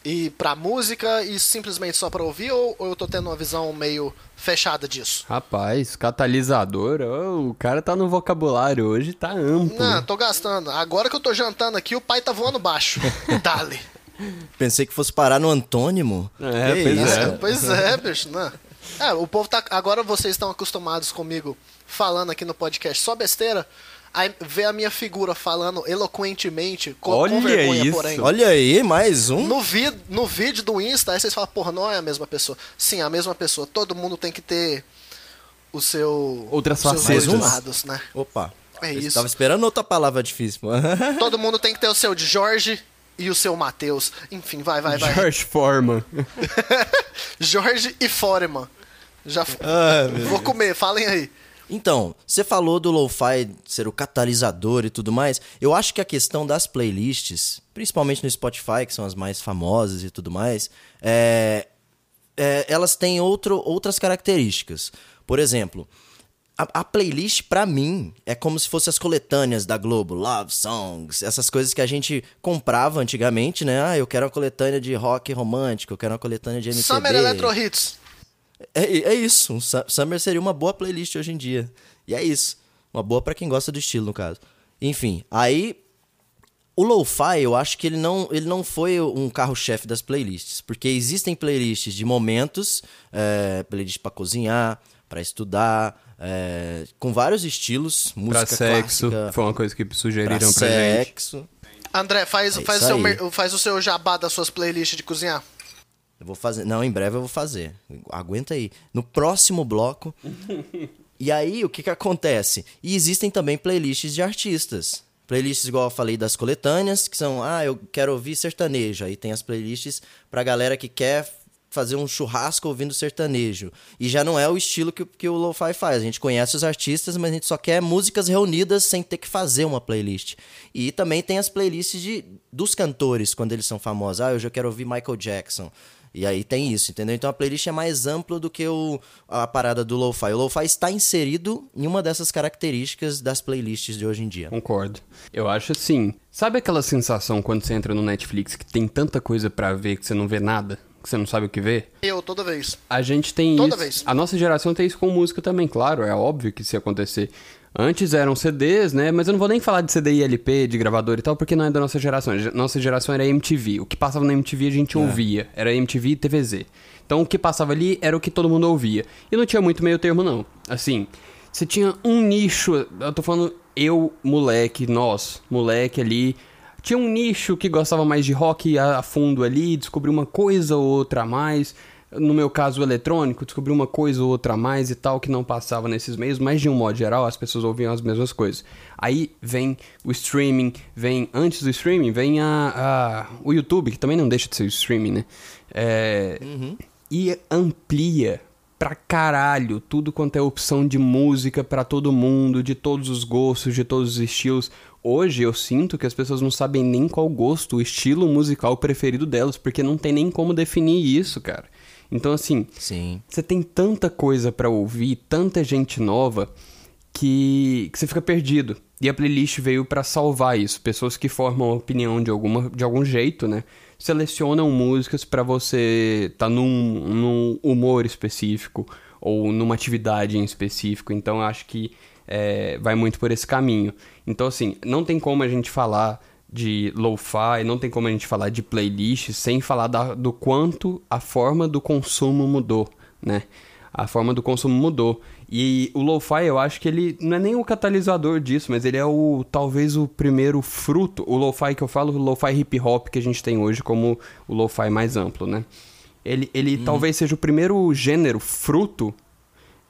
e pra música e simplesmente só pra ouvir ou, ou eu tô tendo uma visão meio fechada disso? Rapaz, catalisador, ô, o cara tá no vocabulário hoje, tá amplo. Não, tô gastando. Agora que eu tô jantando aqui, o pai tá voando baixo. Dale. Pensei que fosse parar no antônimo. É, pois é. Pois é, bicho, né? É, o povo tá. Agora vocês estão acostumados comigo falando aqui no podcast só besteira. Aí vê a minha figura falando eloquentemente, com, Olha com vergonha, isso. porém. Olha aí, mais um. No, vi no vídeo do Insta, aí vocês falam, porra, não é a mesma pessoa. Sim, a mesma pessoa. Todo mundo tem que ter o seu. Outras facetas. dois lados, né? Opa. É Eu isso. Tava esperando outra palavra difícil. Todo mundo tem que ter o seu de Jorge e o seu Matheus. Enfim, vai, vai, vai. George Foreman. Jorge e Foreman. Já meu Vou comer, falem aí. Então, você falou do lo-fi ser o catalisador e tudo mais. Eu acho que a questão das playlists, principalmente no Spotify, que são as mais famosas e tudo mais, é, é, elas têm outro, outras características. Por exemplo, a, a playlist, pra mim, é como se fosse as coletâneas da Globo, Love Songs, essas coisas que a gente comprava antigamente, né? Ah, eu quero uma coletânea de rock romântico, eu quero uma coletânea de MPB. Summer Electro Hits. É, é isso. Um Su- Summer seria uma boa playlist hoje em dia. E é isso. Uma boa pra quem gosta do estilo, no caso. Enfim, aí. O lo-fi, eu acho que ele não, ele não foi um carro-chefe das playlists. Porque existem playlists de momentos, é, playlist pra cozinhar, pra estudar, é, com vários estilos, pra música sexo, clássica, foi uma coisa que sugeriram pra pra, gente. sexo. André, faz, É faz, o seu, faz o seu jabá das suas playlists de cozinhar. Eu vou fazer. Não, em breve eu vou fazer. Aguenta aí. No próximo bloco. e aí, o que que acontece? E existem também playlists de artistas. Playlists, igual eu falei, das coletâneas, que são, ah, eu quero ouvir sertanejo. Aí tem as playlists pra galera que quer fazer um churrasco ouvindo sertanejo. E já não é o estilo que, que o Lo-Fi faz. A gente conhece os artistas, mas a gente só quer músicas reunidas sem ter que fazer uma playlist. E também tem as playlists de, dos cantores, quando eles são famosos. Ah, eu já quero ouvir Michael Jackson. E aí tem isso, entendeu? Então a playlist é mais ampla do que o, a parada do lo-fi. O lo-fi está inserido em uma dessas características das playlists de hoje em dia. Concordo. Eu acho assim. Sabe aquela sensação quando você entra no Netflix que tem tanta coisa para ver que você não vê nada? Que você não sabe o que ver? Eu, toda vez. A gente tem Toda isso. vez. A nossa geração tem isso com música também, claro. É óbvio que isso ia acontecer. Antes eram CDs, né? Mas eu não vou nem falar de CD e LP, de gravador e tal, porque não é da nossa geração. Nossa geração era MTV. O que passava na MTV a gente ouvia. Era MTV e TVZ. Então o que passava ali era o que todo mundo ouvia. E não tinha muito meio termo, não. Assim, você tinha um nicho. Eu tô falando eu, moleque, nós, moleque ali. Tinha um nicho que gostava mais de rock a, a fundo ali, descobriu uma coisa ou outra a mais. No meu caso, eletrônico, descobri uma coisa ou outra a mais e tal que não passava nesses meios, mas de um modo geral as pessoas ouviam as mesmas coisas. Aí vem o streaming, vem antes do streaming, vem a, a- o YouTube, que também não deixa de ser o streaming, né? É, E amplia pra caralho tudo quanto é opção de música pra todo mundo, de todos os gostos, de todos os estilos. Hoje eu sinto que as pessoas não sabem nem qual gosto, o estilo musical preferido delas, porque não tem nem como definir isso, cara. Então assim, Sim. você tem tanta coisa pra ouvir, tanta gente nova, que, que você fica perdido. E a playlist veio pra salvar isso. Pessoas que formam opinião de, alguma, de algum jeito, né? Selecionam músicas pra você estar tá num, num humor específico ou numa atividade em específico. Então eu acho que é, vai muito por esse caminho. Então, assim, não tem como a gente falar de lo-fi, não tem como a gente falar de playlist sem falar da- do quanto a forma do consumo mudou, né? A forma do consumo mudou. E o lo-fi, eu acho que ele não é nem o catalisador disso, mas ele é o talvez o primeiro fruto, o lo-fi que eu falo, o lo-fi hip hop que a gente tem hoje como o lo-fi mais amplo, né? Ele, ele talvez seja o primeiro gênero fruto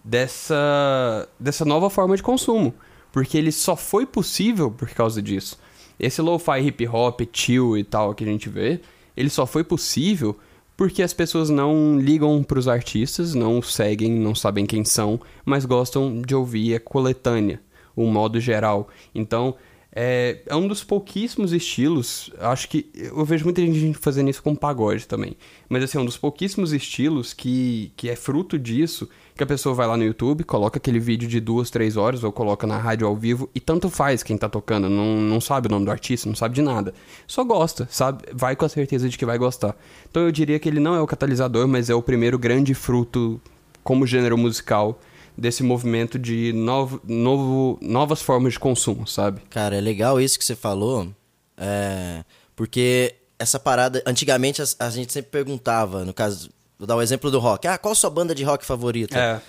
dessa, dessa nova forma de consumo. Porque ele só foi possível por causa disso. Esse lo-fi hip hop, chill e tal que a gente vê, ele só foi possível porque as pessoas não ligam pros artistas, não os seguem, não sabem quem são, mas gostam de ouvir a coletânea, o modo geral. Então, é, é um dos pouquíssimos estilos, acho que eu vejo muita gente fazendo isso com pagode também, mas assim, é um dos pouquíssimos estilos que, que é fruto disso, que a pessoa vai lá no YouTube, coloca aquele vídeo de duas, três horas, ou coloca na rádio ao vivo, e tanto faz quem tá tocando, não, não sabe o nome do artista, não sabe de nada. Só gosta, sabe? Vai com a certeza de que vai gostar. Então eu diria que ele não é o catalisador, mas é o primeiro grande fruto como gênero musical desse movimento de novo, novo, novas formas de consumo, sabe? Cara, é legal isso que você falou, é, porque essa parada, antigamente a, a gente sempre perguntava, no caso, vou dar o exemplo do rock, ah, qual a sua banda de rock favorita? É.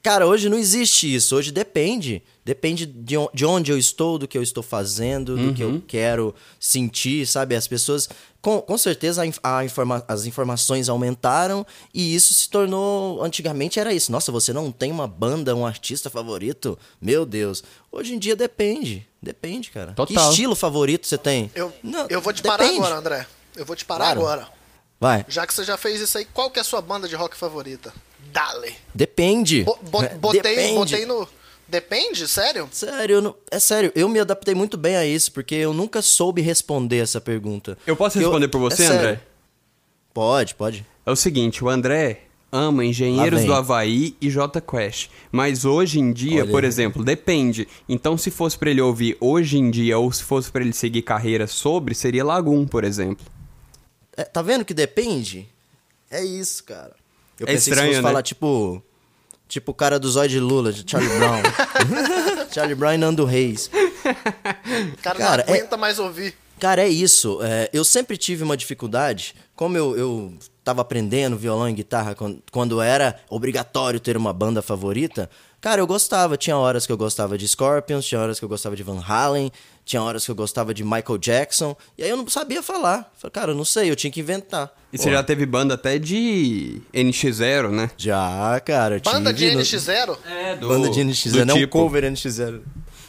Cara, hoje não existe isso. Hoje depende. Depende de on- de onde eu estou, do que eu estou fazendo, do que eu quero sentir, sabe? As pessoas. Com, com certeza a a informa- as informações aumentaram e isso se tornou. Antigamente era isso. Nossa, você não tem uma banda, um artista favorito? Meu Deus. Hoje em dia depende. Depende, cara. Total. Que estilo favorito você tem? Eu, Não, eu vou te parar depende. agora, André. Eu vou te parar Claro. agora. Vai. Já que você já fez isso aí, qual que é a sua banda de rock favorita? Dale. Depende. Bo- bo- É, botei, depende. botei no. Depende? Sério? Sério, eu não- é sério, eu me adaptei muito bem a isso, porque eu nunca soube responder essa pergunta. Eu posso Eu- responder por você, é sério. André? Pode, pode. É o seguinte, o André ama Engenheiros do Havaí e J Quest. Mas hoje em dia, Olha por aí. exemplo, depende. Então, se fosse pra ele ouvir hoje em dia ou se fosse pra ele seguir carreira sobre, seria Lagoon, por exemplo. É, tá vendo que depende? É isso, cara. Eu É pensei estranho, que fosse né? falar, tipo... Tipo o cara do Zóio de Lula, de Charlie Brown. Charlie Brown e Nando Reis. O cara, Cara, não é- aguenta mais ouvir. Cara, é isso. É, eu sempre tive uma dificuldade. Como eu, eu tava aprendendo violão e guitarra quando, quando era obrigatório ter uma banda favorita, cara, eu gostava. Tinha horas que eu gostava de Scorpions, tinha horas que eu gostava de Van Halen, tinha horas que eu gostava de Michael Jackson. E aí eu não sabia falar. Falei, cara, eu não sei, eu tinha que inventar. E Pô, você já teve banda até de NX0, né? Já, cara. Banda de no- NX0? É, do... Banda de NX0, do não tipo, cover NX0.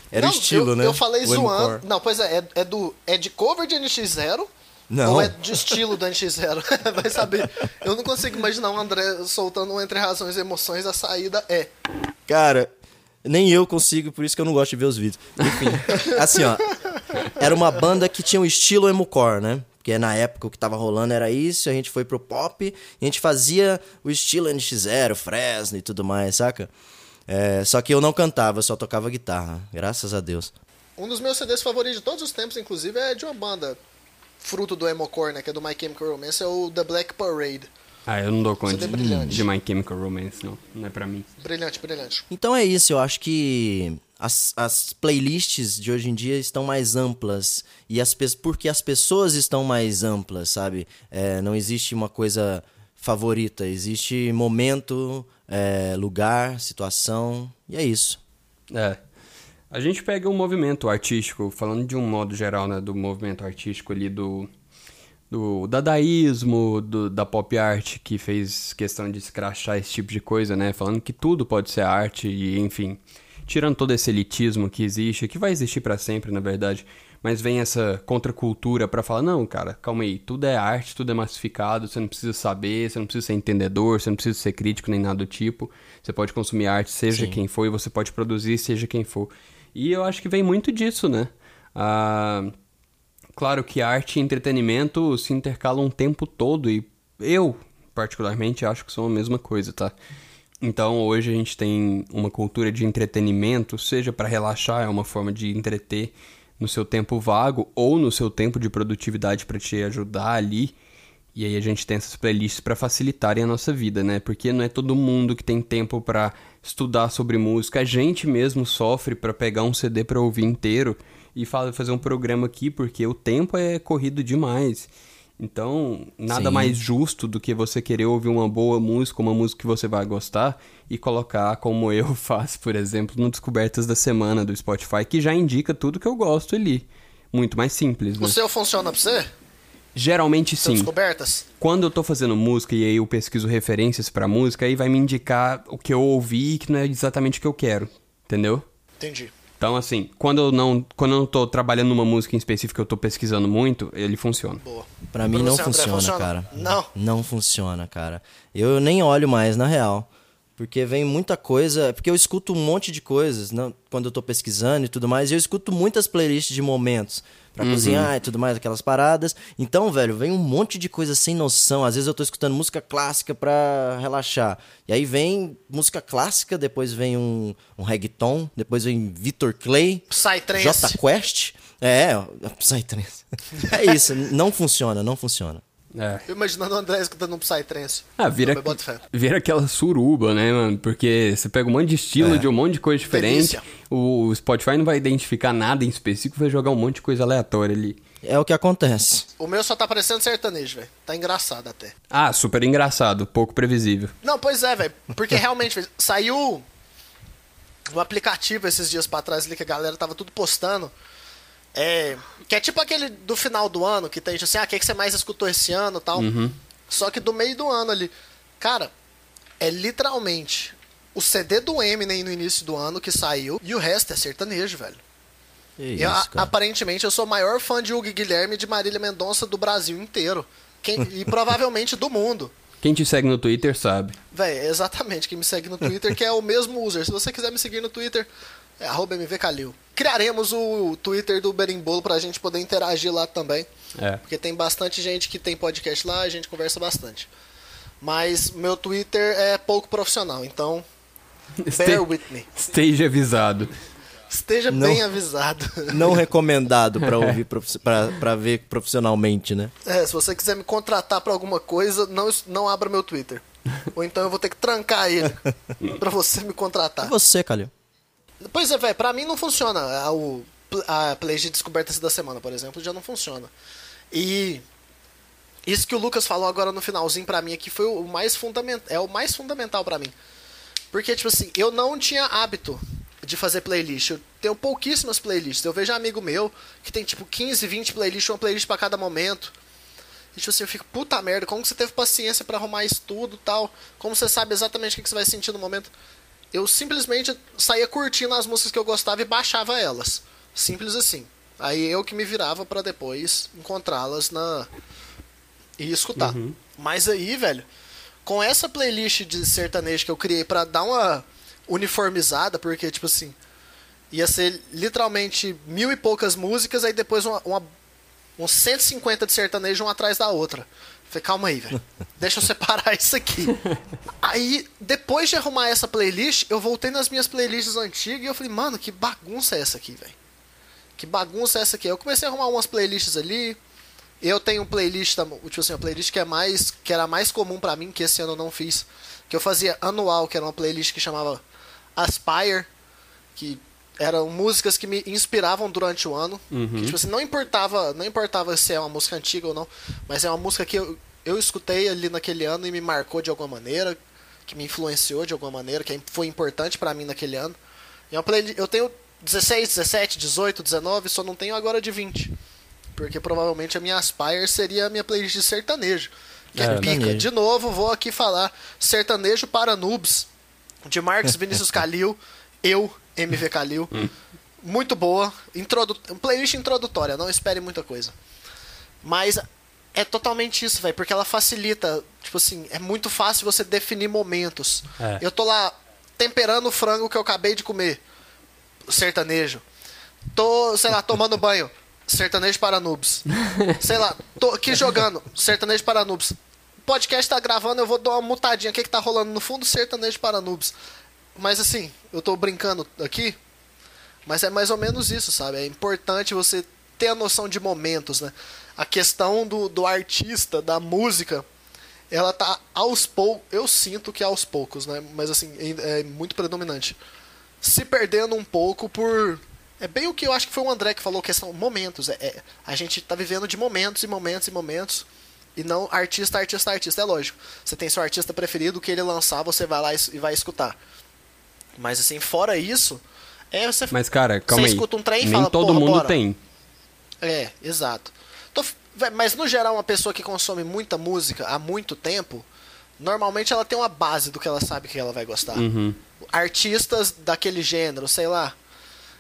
Era não, o estilo, eu, né? Eu falei O zoando. Não, pois é, é, é do, é de cover de NX0 Não. ou é de estilo do NX0? Vai saber. Eu não consigo imaginar o André soltando um entre razões e emoções, a saída é. Cara, nem eu consigo, por isso que eu não gosto de ver os vídeos. Enfim, assim, ó. Era uma banda que tinha um estilo emocore, né? Porque na época o que tava rolando era isso, a gente foi pro pop e a gente fazia o estilo NX0, Fresno e tudo mais, saca? É, só que eu não cantava, eu só tocava guitarra, graças a Deus. Um dos meus CDs favoritos de todos os tempos, inclusive, é de uma banda fruto do emocore, né? Que é do My Chemical Romance, é o The Black Parade. Ah, eu não dou conta de, de My Chemical Romance, não. Não é pra mim. Brilhante, brilhante. Então é isso, eu acho que as, as playlists de hoje em dia estão mais amplas. E as, porque as pessoas estão mais amplas, sabe? É, não existe uma coisa favorita, existe momento, é, lugar, situação, e é isso. É. A gente pega um movimento artístico, falando de um modo geral, né, do movimento artístico ali do, do dadaísmo, do, da pop art, que fez questão de escrachar esse tipo de coisa, né, falando que tudo pode ser arte e, enfim, tirando todo esse elitismo que existe, que vai existir pra sempre, na verdade, mas vem essa contracultura pra falar, não, cara, calma aí, tudo é arte, tudo é massificado, você não precisa saber, você não precisa ser entendedor, você não precisa ser crítico nem nada do tipo, você pode consumir arte seja Sim. quem for e você pode produzir seja quem for. E eu acho que vem muito disso, né? Ah, claro que arte e entretenimento se intercalam o tempo todo e eu, particularmente, acho que são a mesma coisa, tá? Então, hoje a gente tem uma cultura de entretenimento, seja para relaxar, é uma forma de entreter no seu tempo vago ou no seu tempo de produtividade para te ajudar ali. E aí a gente tem essas playlists para facilitarem a nossa vida, né? Porque não é todo mundo que tem tempo para estudar sobre música. A gente mesmo sofre para pegar um CD para ouvir inteiro e fa- fazer um programa aqui, porque o tempo é corrido demais. Então, nada Sim. mais justo do que você querer ouvir uma boa música, uma música que você vai gostar e colocar como eu faço, por exemplo, no Descobertas da Semana do Spotify, que já indica tudo que eu gosto ali. Muito mais simples, né? O seu funciona pra você? Geralmente São sim. descobertas? Quando eu tô fazendo música e aí eu pesquiso referências pra música, aí vai me indicar o que eu ouvi que não é exatamente o que eu quero, entendeu? Entendi. Então, assim, quando eu não, quando eu não tô trabalhando numa música em específico que eu tô pesquisando muito, ele funciona. Boa. Pra mim não você, André, funciona, cara. Não. Não funciona, cara. Eu nem olho mais, na real. Porque vem muita coisa. Porque eu escuto um monte de coisas não, quando eu tô pesquisando e tudo mais. E eu escuto muitas playlists de momentos. Pra cozinhar e tudo mais, aquelas paradas. Então, velho, vem um monte de coisa sem noção. Às vezes eu tô escutando música clássica pra relaxar. E aí vem música clássica, depois vem um, um reggaeton, depois vem Vitor Clay. J Quest. É, Psytrance. É isso, não funciona, não funciona. É. Eu imaginando o André escutando um Psytrance. Ah, vira, Não, vira aquela suruba, né, mano? Porque você pega um monte de estilo, de um monte de coisa diferente. Delícia. O Spotify não vai identificar nada em específico, vai jogar um monte de coisa aleatória ali. É o que acontece. O meu só tá parecendo sertanejo, velho. Tá engraçado até. Ah, super engraçado, pouco previsível. Não, pois é, velho. Porque realmente, velho, saiu um aplicativo esses dias pra trás ali que a galera tava tudo postando. É, que é tipo aquele do final do ano, que tem tipo assim, ah, o que, que você mais escutou esse ano e tal. Só que do meio do ano ali. Cara, é literalmente o CD do Eminem no início do ano que saiu e o resto é sertanejo, velho. Que E, isso, a- aparentemente eu sou o maior fã de Hugo Guilherme e de Marília Mendonça do Brasil inteiro. Quem- e provavelmente do mundo. Quem te segue no Twitter sabe. Véi, é exatamente quem me segue no Twitter, que é o mesmo user. Se você quiser me seguir no Twitter, é arroba mvcalil. Criaremos o Twitter do Berimbolo pra gente poder interagir lá também. É. Porque tem bastante gente que tem podcast lá, a gente conversa bastante. Mas meu Twitter é pouco profissional, então bear with me. Esteja avisado. Esteja Não. bem avisado. Não recomendado pra ouvir, pra ver profissionalmente, né? É, se você quiser me contratar pra alguma coisa, não, não abra meu Twitter. Ou então eu vou ter que trancar ele pra você me E contratar. você, Calil? Pois é, velho, pra mim não funciona. A, o, a play de descobertas da semana, por exemplo, já não funciona. E isso que o Lucas falou agora no finalzinho pra mim aqui foi o mais fundamental, é o mais fundamental pra mim. Porque tipo assim, eu não tinha hábito de fazer playlist. Eu tenho pouquíssimas playlists. Eu vejo amigo meu que tem tipo 15, 20 playlists, uma playlist pra cada momento. E tipo assim, eu fico, puta merda, como que você teve paciência pra arrumar isso tudo tal? Como você sabe exatamente o que você vai sentir no momento? Eu simplesmente saía curtindo as músicas que eu gostava e baixava elas. Simples assim. Aí eu que me virava para depois encontrá-las na e escutar. Uhum. Mas aí, velho, com essa playlist de sertanejo que eu criei para dar uma uniformizada, porque tipo assim, ia ser literalmente mil e poucas músicas, aí depois uma, uma uns 150 de sertanejo uma atrás da outra. Falei, calma aí, velho. Deixa eu separar isso aqui. Aí, depois de arrumar essa playlist, eu voltei nas minhas playlists antigas e eu falei, mano, que bagunça é essa aqui, velho? Que bagunça é essa aqui? Eu comecei a arrumar umas playlists ali. Eu tenho um playlist, tipo assim, uma playlist que é mais. que era mais comum para mim, que esse ano eu não fiz. Que eu fazia anual, que era uma playlist que chamava Aspire, que eram músicas que me inspiravam durante o ano. Uhum. Que, tipo assim, não importava, não importava se é uma música antiga ou não, mas é uma música que eu, eu escutei ali naquele ano e me marcou de alguma maneira, que me influenciou de alguma maneira, que foi importante para mim naquele ano. E é playlist, eu tenho 16, 17, 18, 19, só não tenho agora de 20. Porque provavelmente a minha Aspire seria a minha playlist de sertanejo. Que é, É, pica. sertanejo. De novo, vou aqui falar sertanejo para noobs, de Marcos Vinícius Calil, eu, MV Calil. Muito boa. Introdu playlist introdutória, não espere muita coisa. Mas é totalmente isso, velho, porque ela facilita, tipo assim, é muito fácil você definir momentos. É. Eu tô lá temperando o frango que eu acabei de comer, sertanejo. Tô, sei lá, tomando banho, sertanejo para noobs. sei lá, tô aqui jogando, sertanejo para noobs. Podcast tá gravando, eu vou dar uma mutadinha. O que que tá rolando no fundo? Sertanejo para noobs. Mas assim, eu tô brincando aqui, mas é mais ou menos isso, sabe? É importante você ter a noção de momentos, né? A questão do, do artista, da música, ela tá aos poucos, eu sinto que é aos poucos, né? Mas assim, é, é muito predominante. Se perdendo um pouco por. É bem o que eu acho que foi o André que falou, questão momentos. É, é- a gente tá vivendo de momentos e momentos e momentos. E não artista, artista, artista. É lógico. Você tem seu artista preferido, o que ele lançar, você vai lá e, e vai escutar. Mas assim, fora isso, é você Mas, cara, calma você aí. escuta um trem e Nem fala, todo "Porra, mundo bora." tem. É, exato. Tô mas no geral, uma pessoa que consome muita música há muito tempo, normalmente ela tem uma base do que ela sabe que ela vai gostar. Uhum. Artistas daquele gênero, sei lá.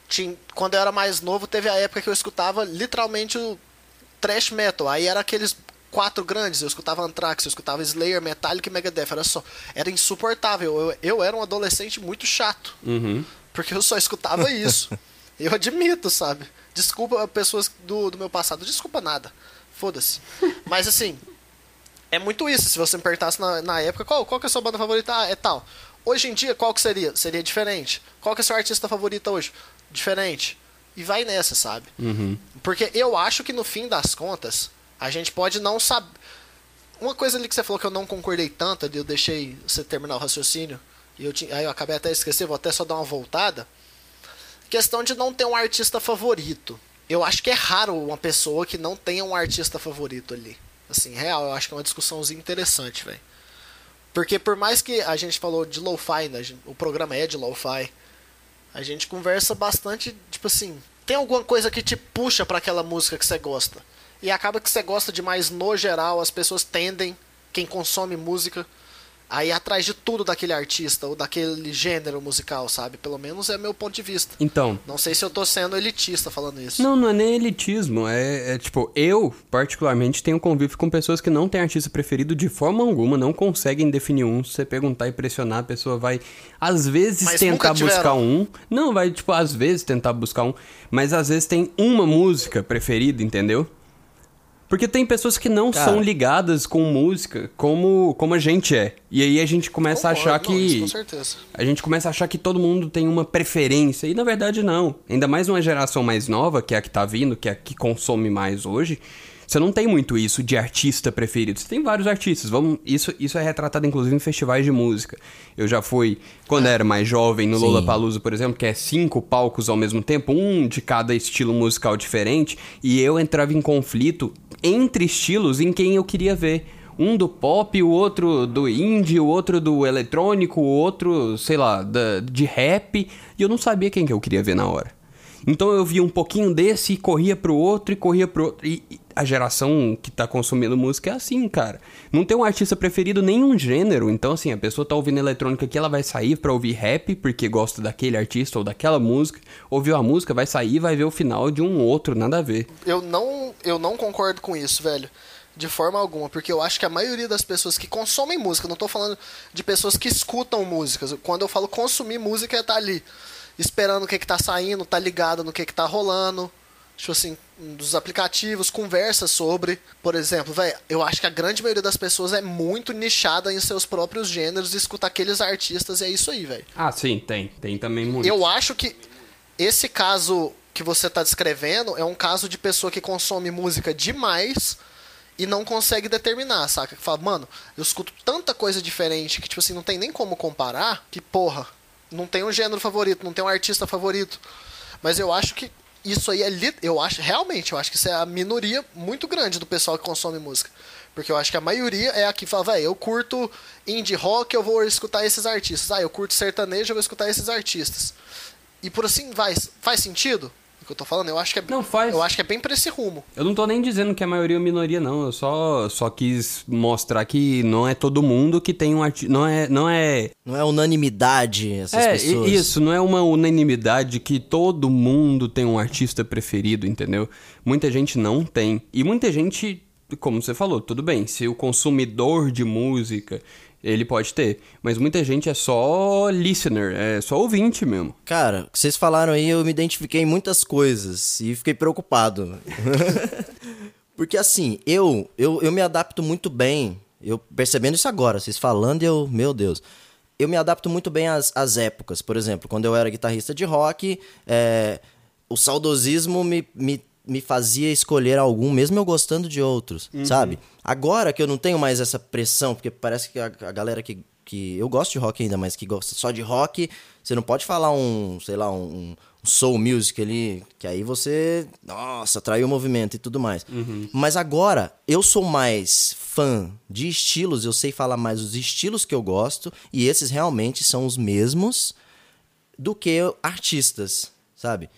Tinha, quando eu era mais novo, teve a época que eu escutava literalmente o thrash metal. Aí era aqueles quatro grandes. Eu escutava Anthrax, eu escutava Slayer, Metallica e Megadeth. Era só. Era insuportável. Eu, eu era um adolescente muito chato. Uhum. Porque eu só escutava isso. eu admito, sabe? Desculpa pessoas do, do meu passado. Desculpa nada. Foda-se. Mas assim, é muito isso. Se você me perguntasse na, na época, qual, qual que é a sua banda favorita? Ah, é tal. Hoje em dia, qual que seria? Seria diferente. Qual que é o seu artista favorito hoje? Diferente. E vai nessa, sabe? Uhum. Porque eu acho que no fim das contas, a gente pode não saber. Uma coisa ali que você falou que eu não concordei tanto, eu deixei você terminar o raciocínio, e eu tinha, aí eu acabei até esquecer, vou até só dar uma voltada. Questão de não ter um artista favorito. Eu acho que é raro uma pessoa que não tenha um artista favorito ali. Assim, real, eu acho que é uma discussãozinha interessante, velho. Porque por mais que a gente falou de lo-fi, né, o programa é de lo-fi, a gente conversa bastante, tipo assim, tem alguma coisa que te puxa pra aquela música que você gosta. E acaba que você gosta demais no geral, as pessoas tendem, quem consome música, a ir atrás de tudo daquele artista ou daquele gênero musical, sabe? Pelo menos é meu ponto de vista. Então, Não sei se eu tô sendo elitista falando isso. Não, não é nem elitismo. É, é, tipo, eu, particularmente, tenho convívio com pessoas que não têm artista preferido de forma alguma, não conseguem definir um. Se você perguntar e pressionar, a pessoa vai, às vezes, Mas tentar buscar um. Não, vai, tipo, às vezes tentar buscar um. Mas às vezes tem uma música preferida, entendeu? Porque tem pessoas que não Cara. são ligadas com música como, como a gente é. E aí a gente começa a achar Concordo, não, isso que. com certeza. A gente começa a achar que todo mundo tem uma preferência. E na verdade não. Ainda mais uma geração mais nova, que é a que tá vindo, que é a que consome mais hoje. Você não tem muito isso de artista preferido. Você tem vários artistas. Vamos, isso, isso é retratado inclusive em festivais de música. Eu já fui, quando era mais jovem, no Sim. Lollapalooza, por exemplo, que é cinco palcos ao mesmo tempo, um de cada estilo musical diferente, e eu entrava em conflito entre estilos em quem eu queria ver. Um do pop, o outro do indie, o outro do eletrônico, o outro, sei lá, da, de rap. E eu não sabia quem que eu queria ver na hora. Então eu via um pouquinho desse e corria pro outro e corria pro outro. E a geração que tá consumindo música é assim, cara. Não tem um artista preferido nenhum gênero. Então, assim, a pessoa tá ouvindo eletrônica aqui, ela vai sair pra ouvir rap porque gosta daquele artista ou daquela música. Ouviu a música, vai sair e vai ver o final de um outro, nada a ver. Eu não, eu não concordo com isso, velho. De forma alguma, porque eu acho que a maioria das pessoas que consomem música, não tô falando de pessoas que escutam músicas. Quando eu falo consumir música é tá ali, esperando o que que tá saindo, tá ligado no que que tá rolando. Tipo assim, dos aplicativos, conversa sobre. Por exemplo, velho, eu acho que a grande maioria das pessoas é muito nichada em seus próprios gêneros e escuta aqueles artistas e é isso aí, velho. Ah, sim, tem. Tem também muito. Eu acho que esse caso que você está descrevendo é um caso de pessoa que consome música demais e não consegue determinar, saca? Que fala, mano, eu escuto tanta coisa diferente que, tipo assim, não tem nem como comparar, que, porra, não tem um gênero favorito, não tem um artista favorito. Mas eu acho que isso aí é. Eu acho, realmente, eu acho que isso é a minoria muito grande do pessoal que consome música. Porque eu acho que a maioria é a que fala, velho, eu curto indie rock, eu vou escutar esses artistas. Ah, eu curto sertanejo, eu vou escutar esses artistas. E por assim vai. Faz sentido que eu tô falando? Eu acho que é, Não, faz. Eu acho que é bem pra esse rumo. Eu não tô nem dizendo que é maioria ou minoria, não. Eu só, só quis mostrar que não é todo mundo que tem um artista. Não é. Não é. Não é unanimidade essas É, pessoas. isso, não é uma unanimidade que todo mundo tem um artista preferido, entendeu? Muita gente não tem. E muita gente, como você falou, tudo bem, se o consumidor de música, ele pode ter. Mas muita gente é só listener, é só ouvinte mesmo. Cara, o que vocês falaram aí, eu me identifiquei em muitas coisas e fiquei preocupado. Porque assim, eu, eu, eu me adapto muito bem. Eu percebendo isso agora, vocês falando, eu, meu Deus. Eu me adapto muito bem às, às épocas. Por exemplo, quando eu era guitarrista de rock, é, o saudosismo me, me, me fazia escolher algum, mesmo eu gostando de outros, sabe? Agora que eu não tenho mais essa pressão, porque parece que a, a galera que, que. Eu gosto de rock ainda, mas que gosta só de rock, você não pode falar um, sei lá, um, um soul music ali, que aí você. Nossa, traiu o movimento e tudo mais. Mas agora, eu sou mais fã de estilos, eu sei falar mais os estilos que eu gosto, e esses realmente são os mesmos do que artistas, sabe?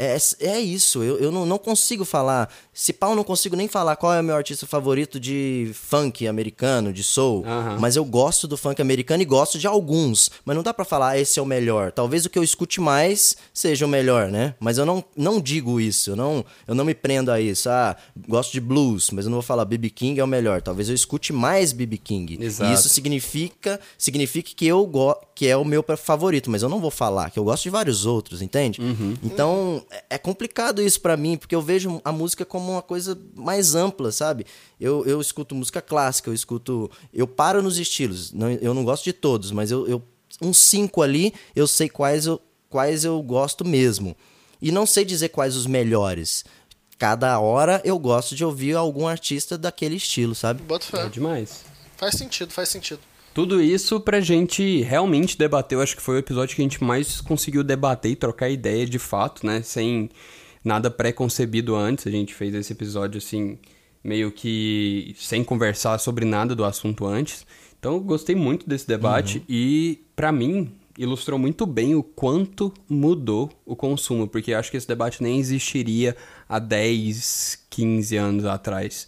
É, é isso, eu, eu não, não consigo falar. Se pau, não consigo nem falar qual é o meu artista favorito de funk americano, de soul. Aham. Mas eu gosto do funk americano e gosto de alguns. Mas não dá pra falar, ah, esse é o melhor. Talvez o que eu escute mais seja o melhor, né? Mas eu não, não digo isso, eu não, eu não me prendo a isso. Ah, gosto de blues, mas eu não vou falar BB King é o melhor. Talvez eu escute mais BB King. Exato. E isso significa, significa que eu go que é o meu favorito, mas eu não vou falar que eu gosto de vários outros, entende? Então é- é complicado isso pra mim, porque eu vejo a música como uma coisa mais ampla, sabe? Eu, eu escuto música clássica, eu escuto, eu paro nos estilos. Não, eu não gosto de todos, mas eu, eu uns cinco ali eu sei quais eu, quais eu gosto mesmo. E não sei dizer quais os melhores. Cada hora eu gosto de ouvir algum artista daquele estilo, sabe? Bota fé. É demais. Faz sentido, faz sentido. Tudo isso pra gente realmente debater, eu acho que foi o episódio que a gente mais conseguiu debater e trocar ideia de fato, né? Sem nada pré-concebido antes. A gente fez esse episódio assim, meio que sem conversar sobre nada do assunto antes. Então eu gostei muito desse debate e, pra mim, ilustrou muito bem o quanto mudou o consumo, porque eu acho que esse debate nem existiria há 10, 15 anos atrás.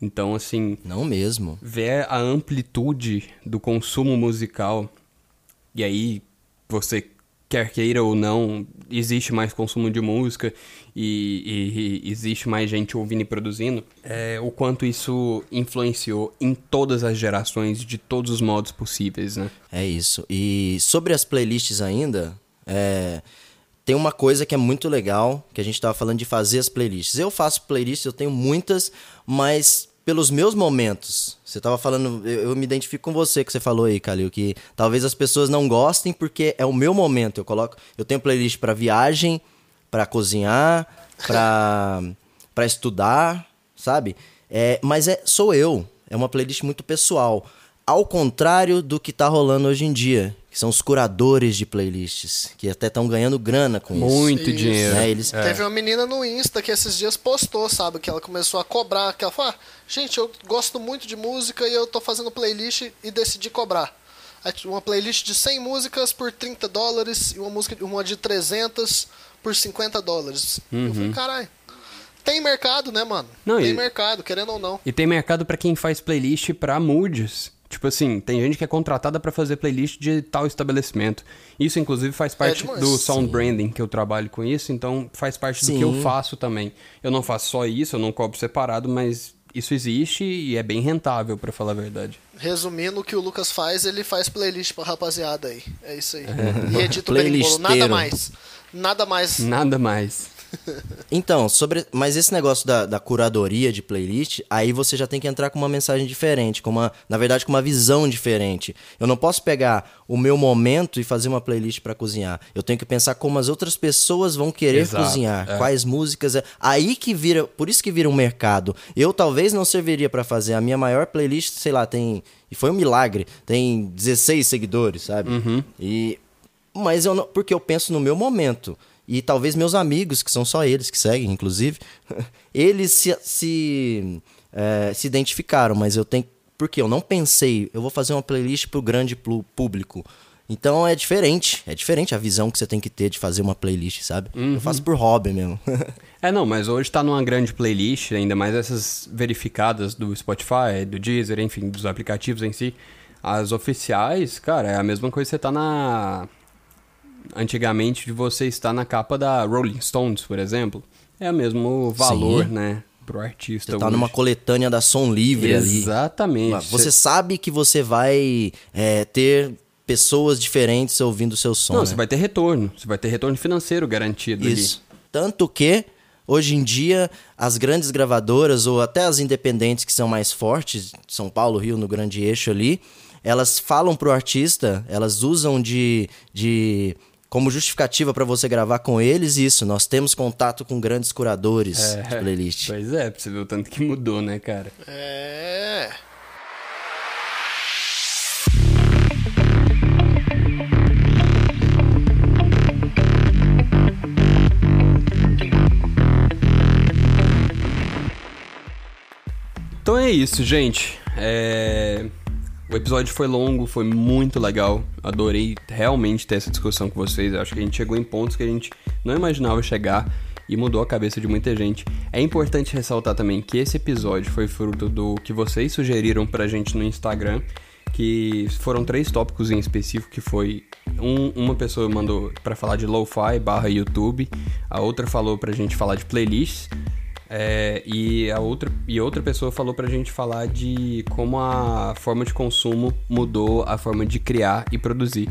Então, assim, Não mesmo. ver a amplitude do consumo musical, e aí você quer queira ou não, existe mais consumo de música e, e- e existe mais gente ouvindo e produzindo, é, o quanto isso influenciou em todas as gerações, de todos os modos possíveis, né? É isso. E sobre as playlists ainda, é, tem uma coisa que é muito legal, que a gente tava falando de fazer as playlists. Eu faço playlists, eu tenho muitas, mas pelos meus momentos. Você tava falando, eu, eu me identifico com você que você falou aí, Calil, que talvez as pessoas não gostem porque é o meu momento. Eu coloco, eu tenho playlist para viagem, para cozinhar, para para estudar, sabe? É, mas é sou eu. É uma playlist muito pessoal. Ao contrário do que tá rolando hoje em dia, que são os curadores de playlists, que até estão ganhando grana com isso. Muito Isso. dinheiro. Né, eles- Teve uma menina no Insta que esses dias postou, sabe? Que ela começou a cobrar. Que ela falou: ah, gente, eu gosto muito de música e eu tô fazendo playlist e decidi cobrar. Aí, Uma playlist de 100 músicas por 30 dólares e uma música uma de 300 por 50 dólares. Eu falei, caralho. Tem mercado, né, mano? Não, tem e- mercado, querendo ou não. E tem mercado pra quem faz playlist pra moods. Tipo assim, tem gente que é contratada pra fazer playlist de tal estabelecimento. Isso, inclusive, faz parte demais. do sound branding, que eu trabalho com isso, então faz parte do que eu Sim. faço também. Eu não faço só isso, eu não cobro separado, mas isso existe e é bem rentável, pra falar a verdade. Resumindo, o que o Lucas faz, ele faz playlist pra rapaziada aí. É isso aí. E edita o berimbolo. Nada mais. Nada mais. Nada mais. Então, sobre. Mas esse negócio da, da curadoria de playlist, aí você já tem que entrar com uma mensagem diferente, com uma, na verdade, com uma visão diferente. Eu não posso pegar o meu momento e fazer uma playlist pra cozinhar. Eu tenho que pensar como as outras pessoas vão querer Exato, cozinhar, é. quais músicas. é- Aí que vira. Por isso que vira um mercado. Eu talvez não serviria pra fazer. A minha maior playlist, sei lá, tem. E foi um milagre. Tem 16 seguidores, sabe? E mas eu não, porque eu penso no meu momento. E talvez meus amigos, que são só eles que seguem, inclusive, eles se, se, eh, se identificaram, mas eu tenho. Porque eu não pensei, eu vou fazer uma playlist pro grande plu- público. Então é diferente, é diferente a visão que você tem que ter de fazer uma playlist, sabe? Eu faço por hobby mesmo. É, não, mas hoje tá numa grande playlist, ainda mais essas verificadas do Spotify, do Deezer, enfim, dos aplicativos em si. As oficiais, cara, é a mesma coisa que você tá na. Antigamente de você estar na capa da Rolling Stones, por exemplo. É o mesmo valor, Sim. né, pro artista. Você tá hoje. numa coletânea da Som Livre ali. Exatamente. Você sabe que você vai eh, ter pessoas diferentes ouvindo o seu som. Não, né? você vai ter retorno. Você vai ter retorno financeiro garantido Isso. Tanto que, hoje em dia, as grandes gravadoras, ou até as independentes que são mais fortes, São Paulo, Rio, no grande eixo ali, elas falam pro artista, elas usam de. de como justificativa para você gravar com eles isso, nós temos contato com grandes curadores ali. de playlist. Pois é, pra você ver o tanto que mudou, né, cara? É. Então é isso, gente. É, O episódio foi longo, foi muito legal. Adorei realmente ter essa discussão com vocês. Acho que a gente chegou em pontos que a gente não imaginava chegar e mudou a cabeça de muita gente. É importante ressaltar também que esse episódio foi fruto do que vocês sugeriram pra gente no Instagram. Que foram três tópicos em específico, que foi um- uma pessoa mandou pra falar de lo-fi barra YouTube, a outra falou pra gente falar de playlists é, e a outra e outra pessoa falou pra gente falar de como a forma de consumo mudou a forma de criar e produzir.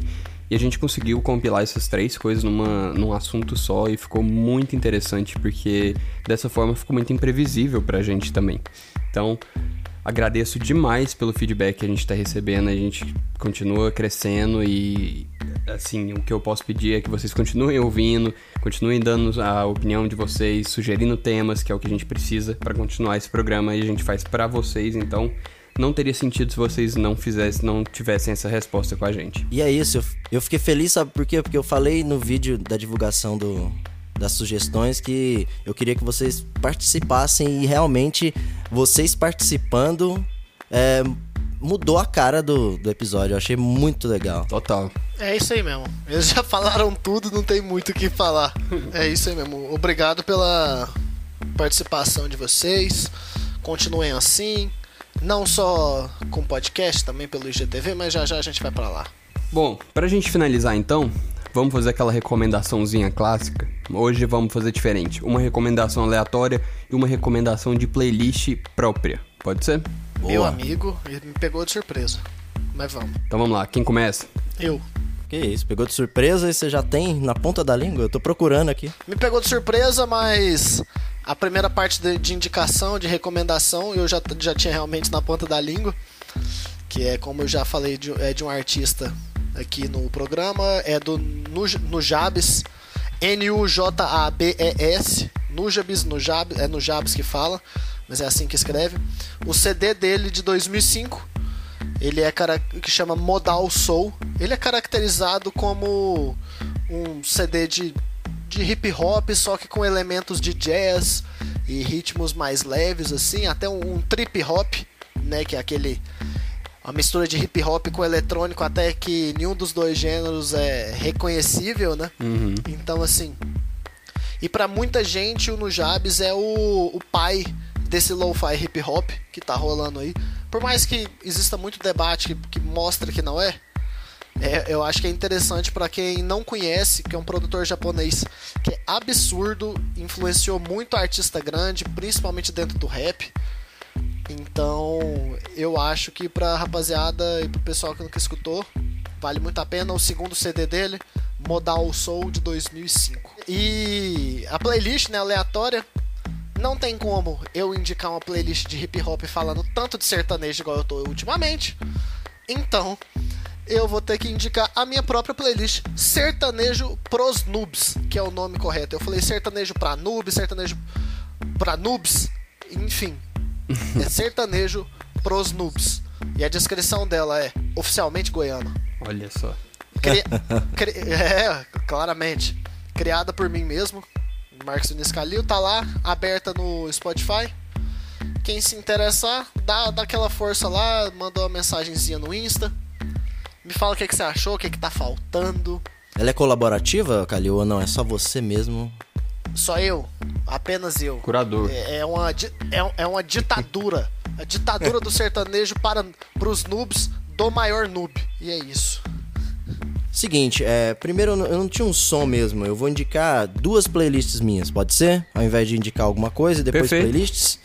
E a gente conseguiu compilar essas três coisas numa, num assunto só e ficou muito interessante, porque dessa forma ficou muito imprevisível pra gente também. Então, agradeço demais pelo feedback que a gente está recebendo. A gente continua crescendo e, assim, o que eu posso pedir é que vocês continuem ouvindo, continuem dando a opinião de vocês, sugerindo temas, que é o que a gente precisa para continuar esse programa e a gente faz para vocês. Então, não teria sentido se vocês não fizessem, não tivessem essa resposta com a gente. E é isso, eu, fiquei feliz, sabe por quê? Porque eu falei no vídeo da divulgação do, das sugestões que eu queria que vocês participassem e realmente vocês participando é, mudou a cara do, do episódio. Eu achei muito legal. Total. É isso aí mesmo. Eles já falaram tudo, não tem muito o que falar. É isso aí mesmo. Obrigado pela participação de vocês. Continuem assim. Não só com podcast, também pelo IGTV, mas já já a gente vai pra lá. Bom, pra gente finalizar então, vamos fazer aquela recomendaçãozinha clássica. Hoje vamos fazer diferente. Uma recomendação aleatória e uma recomendação de playlist própria. Pode ser? Meu Boa. amigo, ele me pegou de surpresa. Mas vamos. Então vamos lá, quem começa? Eu. Que isso, pegou de surpresa e você já tem na ponta da língua? Eu tô procurando aqui. Me pegou de surpresa, mas a primeira parte de, de indicação, de recomendação, eu já, já tinha realmente na ponta da língua. Que é como eu já falei, de, é de um artista aqui no programa, é do Nuj- Nujabes, N-U-J-A-B-E-S, Nujabes, Nujabes, é Nujabes que fala, mas é assim que escreve. O CD dele de 2005, ele é que chama Modal Soul. Ele é caracterizado como um CD de, de hip hop, só que com elementos de jazz e ritmos mais leves assim, até um, um trip hop, né, que é aquele uma mistura de hip hop com eletrônico, até que nenhum dos dois gêneros é reconhecível, né? Então assim, E para muita gente, o Nujabes é o, o pai desse lo-fi hip hop que tá rolando aí. Por mais que exista muito debate que, que mostra que não é, é, eu acho que é interessante para quem não conhece, que é um produtor japonês que é absurdo, influenciou muito artista grande, principalmente dentro do rap. Então, eu acho que pra rapaziada e pro pessoal que nunca escutou, vale muito a pena o segundo CD dele, Modal Soul de 2005. E a playlist, né, aleatória, não tem como eu indicar uma playlist de hip hop falando tanto de sertanejo igual eu tô ultimamente. Então, eu vou ter que indicar a minha própria playlist Sertanejo Pros Noobs, que é o nome correto. Eu falei sertanejo pra noobs, sertanejo pra noobs, enfim. É sertanejo pros noobs. E a descrição dela é oficialmente goiana. Olha só. Cri... Cri... É, claramente. Criada por mim mesmo. Marcos Vinícius Calil, tá lá, aberta no Spotify. Quem se interessar, dá, dá aquela força lá, manda uma mensagenzinha no Insta. Me fala o que, que você achou, o que, que tá faltando. Ela é colaborativa, Calil, ou não? É só você mesmo? Só eu, apenas eu. Curador. É, é uma, é, é uma ditadura. A ditadura do sertanejo para pros noobs do maior noob. E é isso. Seguinte, é, primeiro eu não, tinha um som mesmo. Eu vou indicar duas playlists minhas, pode ser? Ao invés de indicar alguma coisa e depois Perfeito. playlists.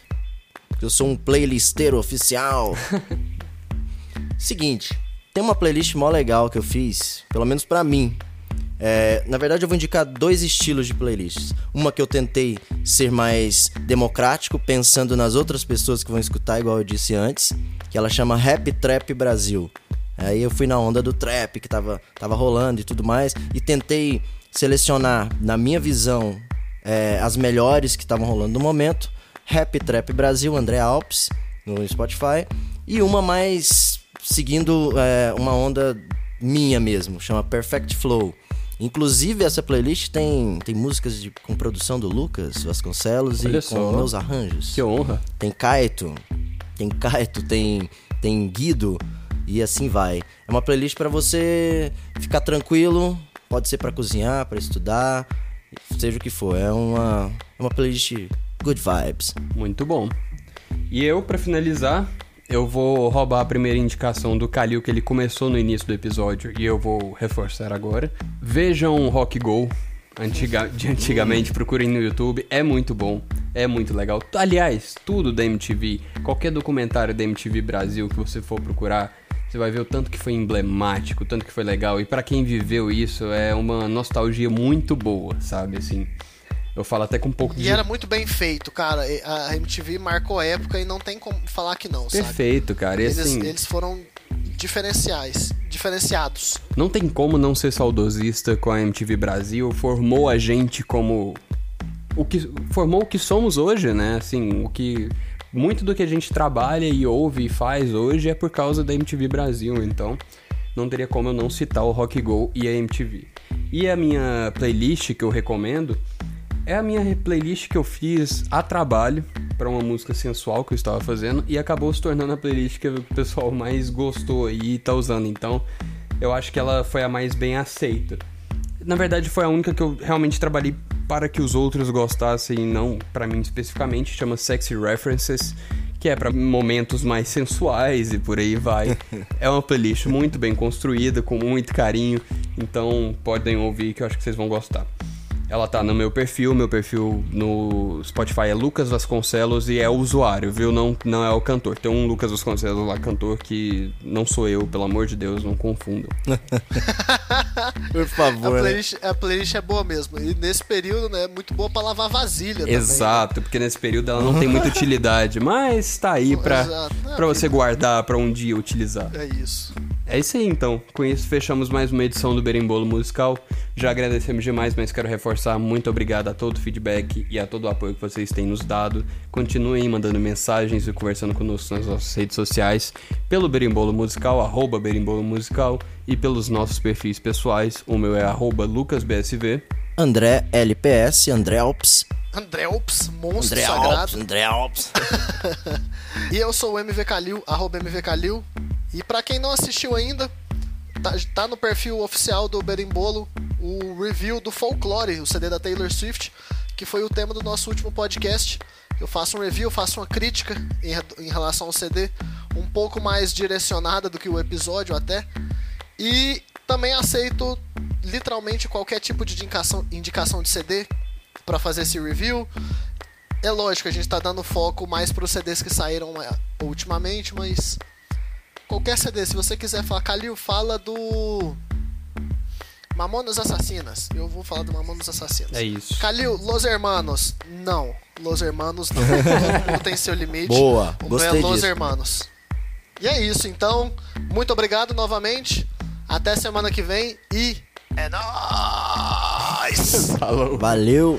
Eu sou um playlisteiro oficial. Seguinte, tem uma playlist mó legal que eu fiz, pelo menos pra mim. É, na verdade, eu vou indicar dois estilos de playlists. Uma que eu tentei ser mais democrático, pensando nas outras pessoas que vão escutar, igual eu disse antes, que ela chama Rap Trap Brasil. Aí eu fui na onda do trap que tava, tava rolando e tudo mais, e tentei selecionar, na minha visão, é, as melhores que estavam rolando no momento. Rap Trap Brasil, André Alpes, no Spotify. E uma mais seguindo é, uma onda minha mesmo, chama Perfect Flow. Inclusive, essa playlist tem, tem músicas de- com produção do Lucas Vasconcelos Olha e só. com meus arranjos. Que honra. Tem Kaito, tem Kaito, tem, tem Guido e assim vai. É uma playlist pra você ficar tranquilo, pode ser pra cozinhar, pra estudar, seja o que for. É uma, é uma playlist good vibes. Muito bom. E eu, pra finalizar, eu vou roubar a primeira indicação do Kalil que ele começou no início do episódio e eu vou reforçar agora. Vejam Rock Go. Antiga, de antigamente, procurem no YouTube, é muito bom, é muito legal. Aliás, tudo da MTV, qualquer documentário da MTV Brasil que você for procurar, você vai ver o tanto que foi emblemático, o tanto que foi legal. E pra quem viveu isso, é uma nostalgia muito boa, sabe? Assim, eu falo até com um pouco E de era muito bem feito, cara. E A MTV marcou época e não tem como falar que não, sabe? Perfeito, cara. E Eles, assim, eles foram diferenciais, diferenciados. não tem como não ser saudosista com a MTV Brasil. Formou a gente como o que formou o que somos hoje, né? Assim, o que muito do que a gente trabalha e ouve e faz hoje é por causa da MTV Brasil. Então, não teria como eu não citar o Rock Go e a MTV. E a minha playlist que eu recomendo é a minha playlist que eu fiz a trabalho para uma música sensual que eu estava fazendo e acabou se tornando a playlist que o pessoal mais gostou e tá usando. Então, eu acho que ela foi a mais bem aceita. Na verdade, foi a única que eu realmente trabalhei para que os outros gostassem, não para mim especificamente. Chama Sexy References, que é para momentos mais sensuais e por aí vai. É uma playlist muito bem construída, com muito carinho, então podem ouvir que eu acho que vocês vão gostar. Ela tá no meu perfil, meu perfil no Spotify é Lucas Vasconcelos e é o usuário, viu? Não, não é o cantor. Tem um Lucas Vasconcelos lá, cantor, que não sou eu, pelo amor de Deus, não confundam. Por A favor. né? playlist, a playlist é boa mesmo. E nesse período, né, é muito boa pra lavar vasilha também. Exato, porque nesse período ela não tem muita utilidade, mas tá aí pra, Exato. É, pra você guardar pra um dia utilizar. É isso. É isso aí então. Com isso fechamos mais uma edição do Berimbolo Musical. Já agradecemos demais, mas quero reforçar muito obrigado a todo o feedback e a todo o apoio que vocês têm nos dado. Continuem mandando mensagens e conversando conosco nas nossas redes sociais, pelo Berimbolo Musical, arroba Berimbolo Musical, e pelos nossos perfis pessoais. O meu é arroba LucasBSV. André LPS, André Alps. André Ops, monstro André sagrado. Alps, André Alps. E eu sou o MV Calil, arroba MV Calil. E pra quem não assistiu ainda, tá, tá no perfil oficial do Berimbolo o review do Folklore, o CD da Taylor Swift, que foi o tema do nosso último podcast. Eu faço um review, faço uma crítica em, em relação ao CD, um pouco mais direcionada do que o episódio até. E também aceito literalmente qualquer tipo de indicação, indicação de CD para fazer esse review. É lógico, a gente está dando foco mais para os CDs que saíram é, ultimamente, mas qualquer CD, se você quiser falar, Calil, fala do Mamonas Assassinas. Eu vou falar do Mamonas Assassinas. É isso. Calil, Los Hermanos. Não, Los Hermanos não. Todo mundo tem seu limite. Boa, o gostei meu é Los disso. Hermanos. E é isso, então. Muito obrigado novamente. Até semana que vem e é nóis! Falou. Valeu.